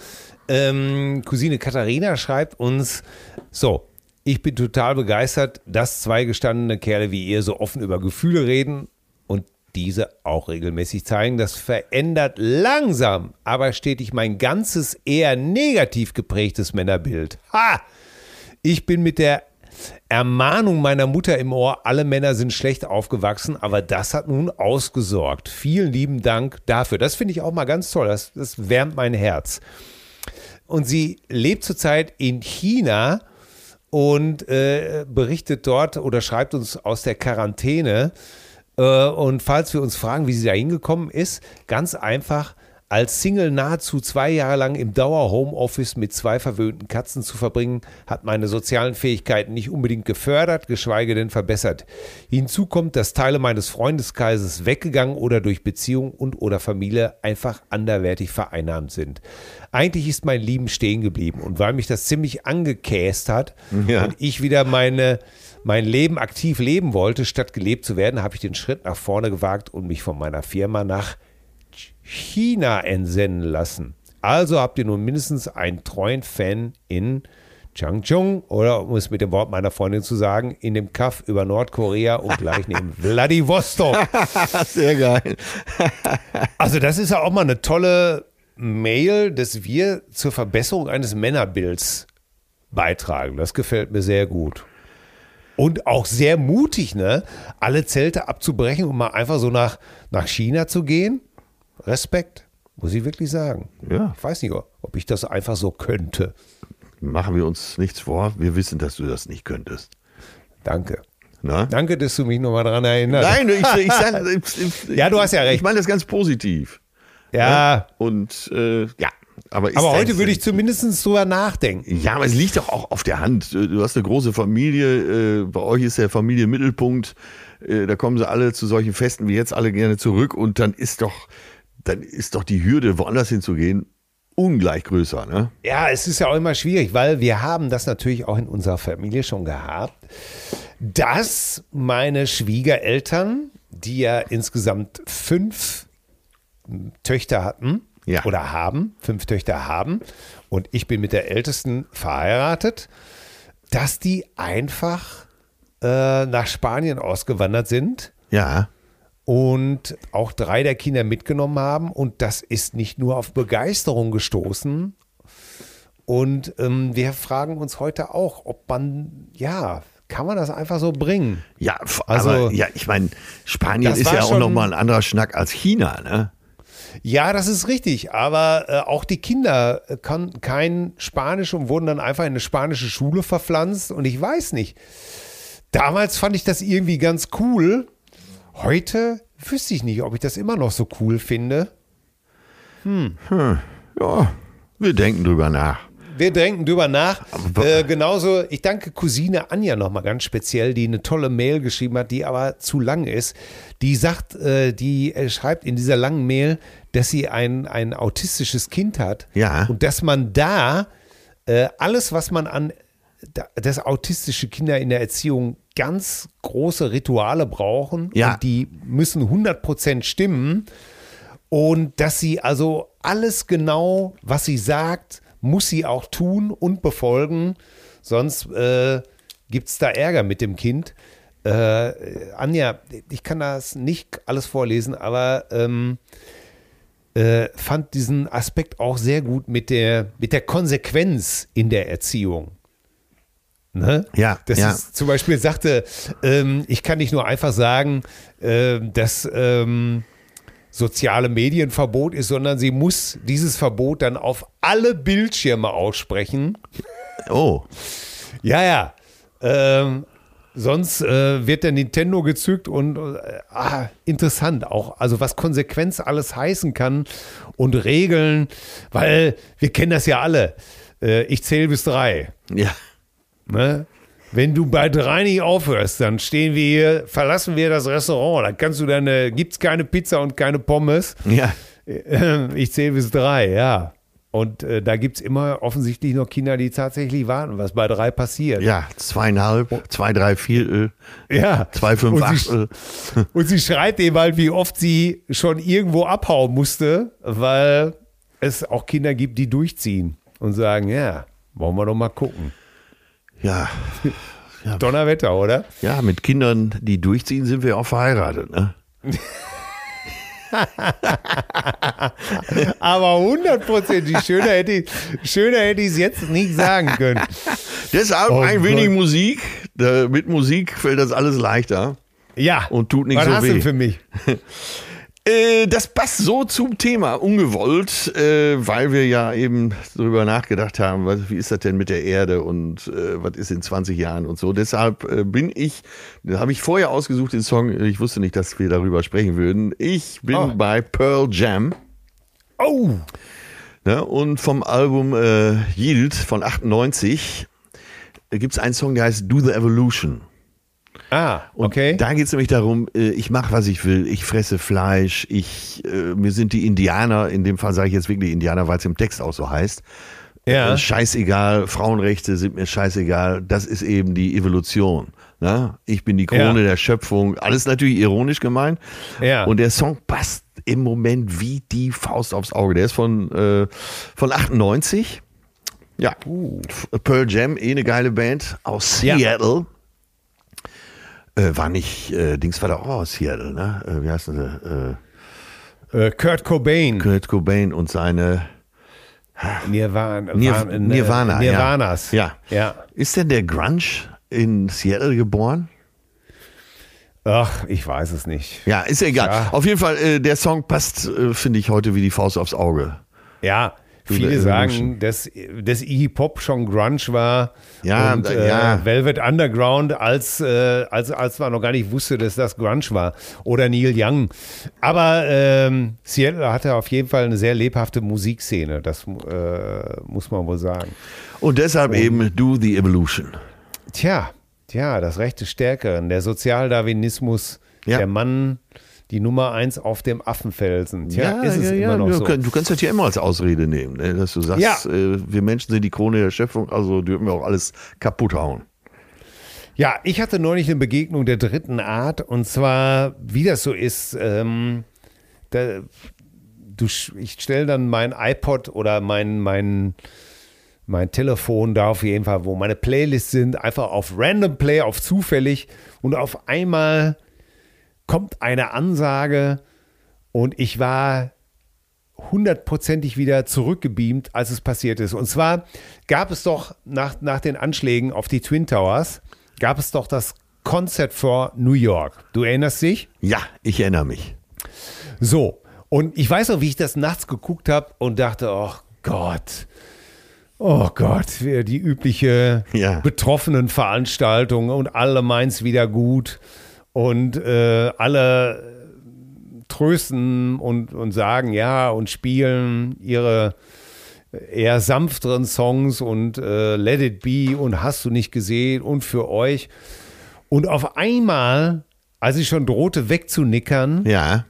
Ähm, Cousine Katharina schreibt uns, so, ich bin total begeistert, dass zwei gestandene Kerle wie ihr so offen über Gefühle reden und diese auch regelmäßig zeigen. Das verändert langsam, aber stetig mein ganzes eher negativ geprägtes Männerbild. Ha! Ich bin mit der Ermahnung meiner Mutter im Ohr, alle Männer sind schlecht aufgewachsen, aber das hat nun ausgesorgt. Vielen lieben Dank dafür. Das finde ich auch mal ganz toll. Das, das wärmt mein Herz. Und sie lebt zurzeit in China und äh, berichtet dort oder schreibt uns aus der Quarantäne. Äh, und falls wir uns fragen, wie sie da hingekommen ist, ganz einfach als Single nahezu zwei Jahre lang im Dauer-Homeoffice mit zwei verwöhnten Katzen zu verbringen, hat meine sozialen Fähigkeiten nicht unbedingt gefördert, geschweige denn verbessert. Hinzu kommt, dass Teile meines Freundeskreises weggegangen oder durch Beziehung und oder Familie einfach anderwertig vereinnahmt sind. Eigentlich ist mein Leben stehen geblieben und weil mich das ziemlich angekäst hat Ja. und ich wieder meine mein Leben aktiv leben wollte, statt gelebt zu werden, habe ich den Schritt nach vorne gewagt und mich von meiner Firma nach China entsenden lassen. Also habt ihr nun mindestens einen treuen Fan in Changchung oder um es mit dem Wort meiner Freundin zu sagen, in dem Kaff über Nordkorea und gleich neben Vladivostok. Sehr geil. Also das ist ja auch mal eine tolle Mail, dass wir zur Verbesserung eines Männerbilds beitragen. Das gefällt mir sehr gut. Und auch sehr mutig, ne? Alle Zelte abzubrechen und mal einfach so nach, nach China zu gehen. Respekt, muss ich wirklich sagen. Ja. Ich weiß nicht, ob ich das einfach so könnte. Machen wir uns nichts vor. Wir wissen, dass du das nicht könntest. Danke. Na? Danke, dass du mich nochmal dran erinnerst. Nein, ich, ich, sag, ich, Ja, du hast ja recht. Ich meine das ganz positiv. Ja, Und äh, ja, aber aber heute würde ich zumindest drüber nachdenken. Ja, aber es liegt doch auch auf der Hand. Du hast eine große Familie, äh, bei euch ist der Familienmittelpunkt, äh, da kommen sie alle zu solchen Festen wie jetzt alle gerne zurück und dann ist doch, dann ist doch die Hürde, woanders hinzugehen, ungleich größer, ne? Ja, es ist ja auch immer schwierig, weil wir haben das natürlich auch in unserer Familie schon gehabt, dass meine Schwiegereltern, die ja insgesamt fünf Töchter hatten Ja. oder haben, fünf Töchter haben und ich bin mit der ältesten verheiratet, dass die einfach äh, nach Spanien ausgewandert sind Ja. Und auch drei der Kinder mitgenommen haben. Und das ist nicht nur auf Begeisterung gestoßen. Und ähm, wir fragen uns heute auch, ob man, ja, kann man das einfach so bringen? Ja, Also- aber ja, ich meine, Spanien ist ja auch nochmal ein anderer Schnack als China, ne? Ja, das ist richtig. Aber äh, auch die Kinder äh, kann kein Spanisch und wurden dann einfach in eine spanische Schule verpflanzt. Und ich weiß nicht. Damals fand ich das irgendwie ganz cool. Heute wüsste ich nicht, ob ich das immer noch so cool finde. Ja, wir denken drüber nach. Wir denken drüber nach. Äh, genauso, ich danke Cousine Anja nochmal ganz speziell, die eine tolle Mail geschrieben hat, die aber zu lang ist. Die sagt, äh, die äh, schreibt in dieser langen Mail, dass sie ein, ein autistisches Kind hat. Ja. Und dass man da äh, alles, was man an, dass autistische Kinder in der Erziehung ganz große Rituale brauchen Ja. und die müssen 100% stimmen. Und dass sie also alles genau, was sie sagt, muss sie auch tun und befolgen. Sonst äh, gibt es da Ärger mit dem Kind. Äh, Anja, ich kann das nicht alles vorlesen, aber ähm, äh, fand diesen Aspekt auch sehr gut mit der, mit der Konsequenz in der Erziehung. Ne? Ja, das ja. ist zum Beispiel sagte, ähm, ich kann nicht nur einfach sagen, äh, dass ähm, soziale Medienverbot ist, sondern sie muss dieses Verbot dann auf alle Bildschirme aussprechen. Oh, Ja, ja. Ähm, sonst äh, wird der Nintendo gezückt und äh, ah, interessant auch, also was Konsequenz alles heißen kann und Regeln, weil wir kennen das ja alle. Äh, ich zähle bis drei. ja. Ne? Wenn du bei drei nicht aufhörst, dann stehen wir hier, verlassen wir das Restaurant. Dann kannst du deine, gibt's keine Pizza und keine Pommes. Ja. Äh, Ich zähle bis drei, ja. Und äh, da gibt es immer offensichtlich noch Kinder, die tatsächlich warten, was bei drei passiert. Ja, zweieinhalb, zwei, drei Viertel, Ja. zwei, fünf Und sie, Achtel. und sie schreit eben halt, wie oft sie schon irgendwo abhauen musste, weil es auch Kinder gibt, die durchziehen und sagen, ja, wollen wir doch mal gucken. Ja. Donnerwetter, oder? Ja, mit Kindern, die durchziehen, sind wir auch verheiratet, ne? Aber hundertprozentig schöner hätte ich schöner hätte ich es jetzt nicht sagen können. Deshalb Oh ein Gott. wenig Musik. Mit Musik fällt das alles leichter. Ja. Und tut nicht Was so hast weh. du für mich? Äh, das passt so zum Thema, ungewollt, äh, weil wir ja eben darüber nachgedacht haben, was, wie ist das denn mit der Erde und äh, was ist in 20 Jahren und so. Deshalb bin ich, habe ich vorher ausgesucht den Song, ich wusste nicht, dass wir darüber sprechen würden. Ich bin Oh. bei Pearl Jam. Oh, Ne? Und vom Album äh, Yield von 98 gibt es einen Song, der heißt Do the Evolution. Ah, Und okay. da geht es nämlich darum, äh, ich mache, was ich will. Ich fresse Fleisch. Ich, äh, mir sind die Indianer, in dem Fall sage ich jetzt wirklich Indianer, weil es im Text auch so heißt. Ja. Äh, scheißegal, Frauenrechte sind mir scheißegal. Das ist eben die Evolution. Ne? Ich bin die Krone Ja. der Schöpfung. Alles natürlich ironisch gemeint. Ja. Und der Song passt im Moment wie die Faust aufs Auge. Der ist von, äh, von 98. Ja, F- Pearl Jam, eh eine geile Band aus. Seattle. Äh, war nicht, äh, Dings war da auch aus Seattle, ne? Äh, wie heißt der? Äh, Äh, Kurt Cobain. Kurt Cobain und seine Nirvana. Äh, Nirvana. Nirvanas. Ja. Ja. Ist denn der Grunge in Seattle geboren? Ach, ich weiß es nicht. Ja, ist ja egal. Ja. Auf jeden Fall, äh, der Song passt, äh, finde ich, heute wie die Faust aufs Auge. Ja, viele sagen, dass, dass Iggy Pop schon Grunge war Ja, und äh, ja. Velvet Underground, als, äh, als, als man noch gar nicht wusste, dass das Grunge war. Oder Neil Young. Aber ähm, Seattle hatte auf jeden Fall eine sehr lebhafte Musikszene, das äh, muss man wohl sagen. Und deshalb eben Do the Evolution. Tja, tja, das Recht des Stärkeren, der Sozialdarwinismus, Ja. der Mann, die Nummer eins auf dem Affenfelsen. Tja, ist es immer noch du, so. du kannst das ja immer als Ausrede nehmen, ne? dass du sagst, Ja. äh, wir Menschen sind die Krone der Schöpfung, also dürfen wir auch alles kaputt hauen. Ja, ich hatte neulich eine Begegnung der dritten Art und zwar, wie das so ist, ähm, da, du, ich stelle dann mein iPod oder mein, mein, mein Telefon da auf jeden Fall, wo meine Playlists sind, einfach auf Random Play, auf zufällig und auf einmal kommt eine Ansage und ich war hundertprozentig wieder zurückgebeamt, als es passiert ist. Und zwar gab es doch nach, nach den Anschlägen auf die Twin Towers, gab es doch das Concert for New York. Du erinnerst dich? Ja, ich erinnere mich. So. Und ich weiß noch, wie ich das nachts geguckt habe und dachte, oh Gott, oh Gott, die übliche Ja. betroffenen Veranstaltung und alle meins wieder gut und äh, alle trösten und, und sagen ja und spielen ihre eher sanfteren Songs und äh, Let It Be und Hast du nicht gesehen und für euch. Und auf einmal, als ich schon drohte wegzunickern, Ja,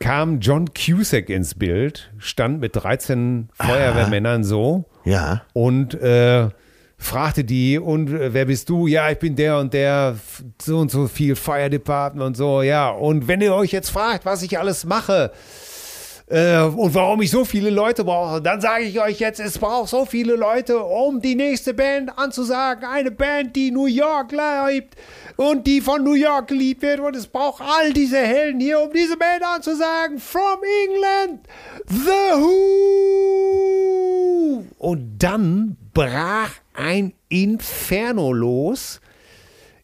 kam John Cusack ins Bild, stand mit 13 Feuerwehrmännern so ja. und äh, fragte die, und äh, wer bist du? Ja, ich bin der und der, so und so viel Fire Department und so, ja. Und wenn ihr euch jetzt fragt, was ich alles mache äh, und warum ich so viele Leute brauche, dann sage ich euch jetzt, es braucht so viele Leute, um die nächste Band anzusagen. Eine Band, die New York liebt und die von New York geliebt wird. Und es braucht all diese Helden hier, um diese Band anzusagen. From England, The Who. Und dann brach ein Inferno los.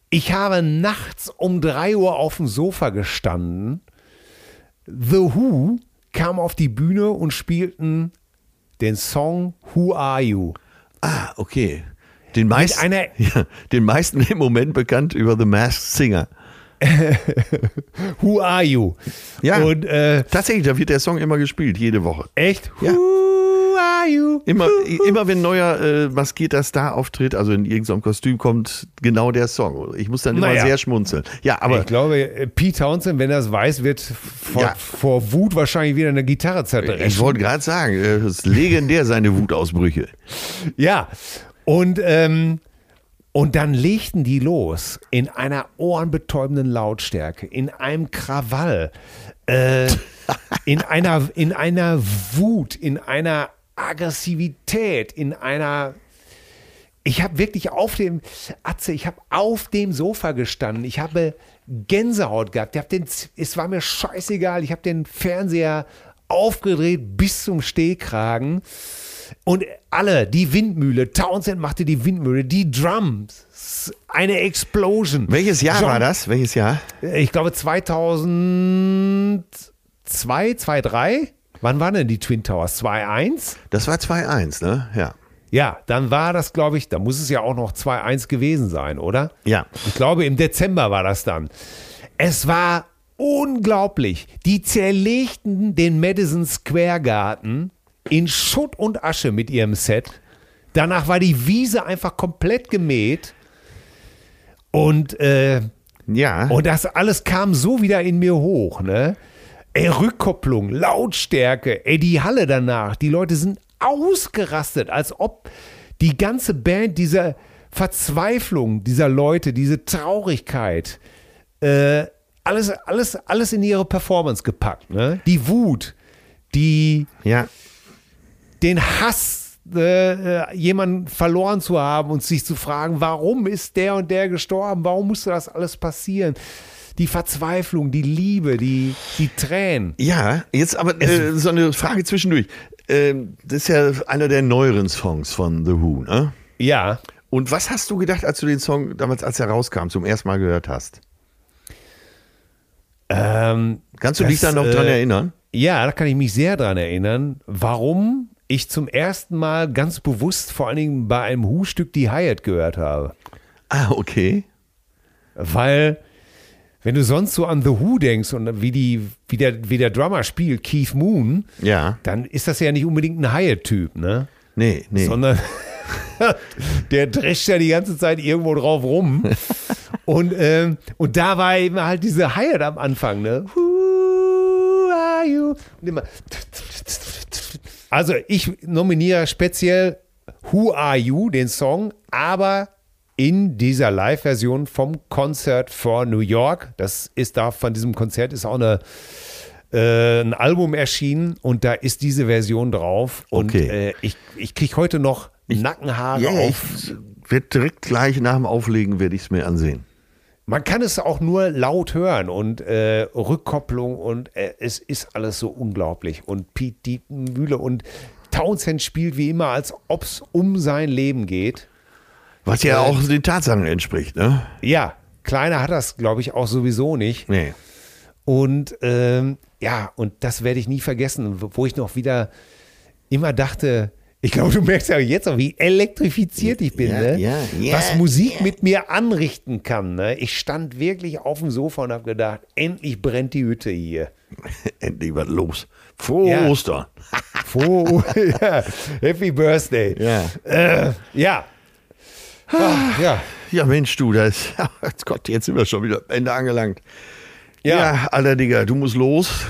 Ich habe nachts um 3 Uhr auf dem Sofa gestanden. The Who kam auf die Bühne und spielten den Song Who Are You? Ah, okay. Den meisten, einer- ja, den meisten im Moment bekannt über The Masked Singer. Who Are You? Ja. Und äh, Tatsächlich, da wird der Song immer gespielt, jede Woche. echt? Ja. Who You? Immer, immer wenn ein neuer äh, maskierter Star auftritt, also in irgendeinem Kostüm, kommt genau der Song. Ich muss dann immer Naja. sehr schmunzeln. Ja, aber ich glaube, äh, Pete Townsend, wenn er es weiß, wird vor, Ja. vor Wut wahrscheinlich wieder eine Gitarre zerbrechen. ich wollte gerade sagen, äh, es ist legendär seine Wutausbrüche. Ja, und, ähm, und dann legten die los in einer ohrenbetäubenden Lautstärke, in einem Krawall, äh, in, einer, in einer Wut, in einer Aggressivität, in einer. Ich habe wirklich auf dem, Atze, ich habe auf dem Sofa gestanden. Ich habe Gänsehaut gehabt. Ich hab den, es war mir scheißegal. Ich habe den Fernseher aufgedreht bis zum Stehkragen. Und alle, die Windmühle, Townsend machte die Windmühle, die Drums, eine Explosion. Welches Jahr John- war das? Welches Jahr? Ich glaube 2002, 2003. Wann waren denn die Twin Towers? 2.1? Das war 2-1, ne? Ja. Ja, dann war das, glaube ich, da muss es ja auch noch 2-1 gewesen sein, oder? Ja. Ich glaube, im Dezember war das dann. Es war unglaublich. Die zerlegten den Madison Square Garten in Schutt und Asche mit ihrem Set. Danach war die Wiese einfach komplett gemäht. Und, äh, Ja. und das alles kam so wieder in mir hoch, ne? Ey, Rückkopplung, Lautstärke, ey, die Halle danach, die Leute sind ausgerastet, als ob die ganze Band, diese Verzweiflung dieser Leute, diese Traurigkeit, äh, alles, alles, alles in ihre Performance gepackt, ne? Die Wut, die, ja. den Hass, äh, äh, jemanden verloren zu haben und sich zu fragen, warum ist der und der gestorben? Warum musste das alles passieren? Die Verzweiflung, die Liebe, die, die Tränen. Ja, jetzt aber äh, so eine Frage zwischendurch. Ähm, das ist ja einer der neueren Songs von The Who, ne? Ja, Und was hast du gedacht, als du den Song damals, als er rauskam, zum ersten Mal gehört hast? Ähm, Kannst du das, dich da noch dran äh, erinnern? Ja, da kann ich mich sehr dran erinnern, warum ich zum ersten Mal ganz bewusst vor allen Dingen bei einem Hu-Stück die Hyatt gehört habe. Ah, okay. Weil, wenn du sonst so an The Who denkst und wie, die, wie, der, wie der Drummer spielt, Keith Moon, Ja. dann ist das ja nicht unbedingt ein Hyatt-Typ, ne? Nee, nee. Sondern der drescht ja die ganze Zeit irgendwo drauf rum. und, ähm, und da war eben halt diese Hyatt am Anfang, ne? Who are you? Und immer. Also ich nominiere speziell Who Are You, den Song, aber in dieser Live-Version vom Concert for New York. Das ist da von diesem Konzert ist auch eine, äh, ein Album erschienen und da ist diese Version drauf. Und Okay. äh, ich, ich kriege heute noch Nackenhaare ja, auf. ich werde direkt gleich nach dem Auflegen werde ich es mir ansehen. Man kann es auch nur laut hören und äh, Rückkopplung und äh, es ist alles so unglaublich. Und Pete Dietenmühle und Townsend spielt wie immer, als ob es um sein Leben geht. Was ja auch den Tatsachen entspricht, ne? Ja, Kleiner hat das, glaube ich, auch sowieso nicht. Nee. Und ähm, ja, und das werde ich nie vergessen, wo ich noch wieder immer dachte, ich glaube, du merkst ja jetzt auch, wie elektrifiziert ich bin, Ja, ne? ja, ja, was Musik mit mir anrichten kann. Ne? Ich stand wirklich auf dem Sofa und habe gedacht, endlich brennt die Hütte hier. Endlich was los. Frohe Ja. Ostern. Froh, ja, Happy Birthday. Ja. Äh, ja. Ach, ja. Ja, Mensch, du, das Gott, jetzt sind wir schon wieder am Ende angelangt. Ja. Ja, alter Digga, du musst los.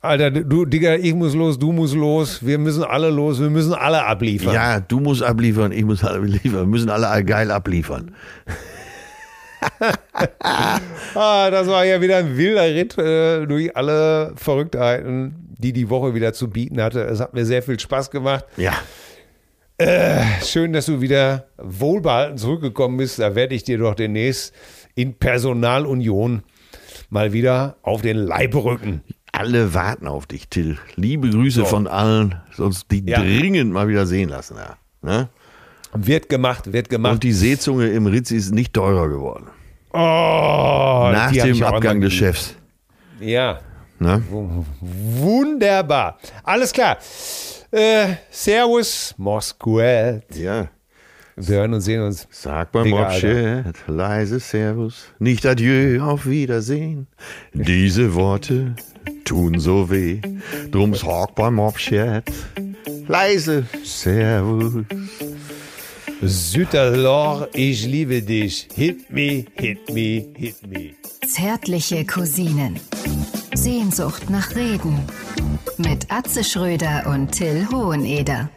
Alter, du, Digga, ich muss los, du musst los, wir müssen alle los, wir müssen alle abliefern. Ja, du musst abliefern, ich muss abliefern. Wir müssen alle geil abliefern. Ah, das war ja wieder ein wilder Ritt äh, durch alle Verrücktheiten, die die Woche wieder zu bieten hatte. Es hat mir sehr viel Spaß gemacht. Ja. Schön, dass du wieder wohlbehalten zurückgekommen bist. Da werde ich dir doch demnächst in Personalunion mal wieder auf den Leib rücken. Alle warten auf dich, Till. Liebe Grüße von allen, sonst die Ja. dringend mal wieder sehen lassen. Ja. Ne? Wird gemacht, wird gemacht. Und die Seezunge im Ritz ist nicht teurer geworden. oh, Nach dem Abgang des Chefs. Ja, Ne? wunderbar. Alles klar. Äh, servus, Mosquet. Ja. Wir hören und sehen uns. Sag beim Mobchat leise Servus, nicht Adieu, auf Wiedersehen. Diese Worte tun so weh, drum sag beim Mobchat leise Servus. Süderlor, ich liebe dich. Hit me, hit me, hit me. Zärtliche Cousinen. Sehnsucht nach Reden. Mit Atze Schröder und Till Hoheneder.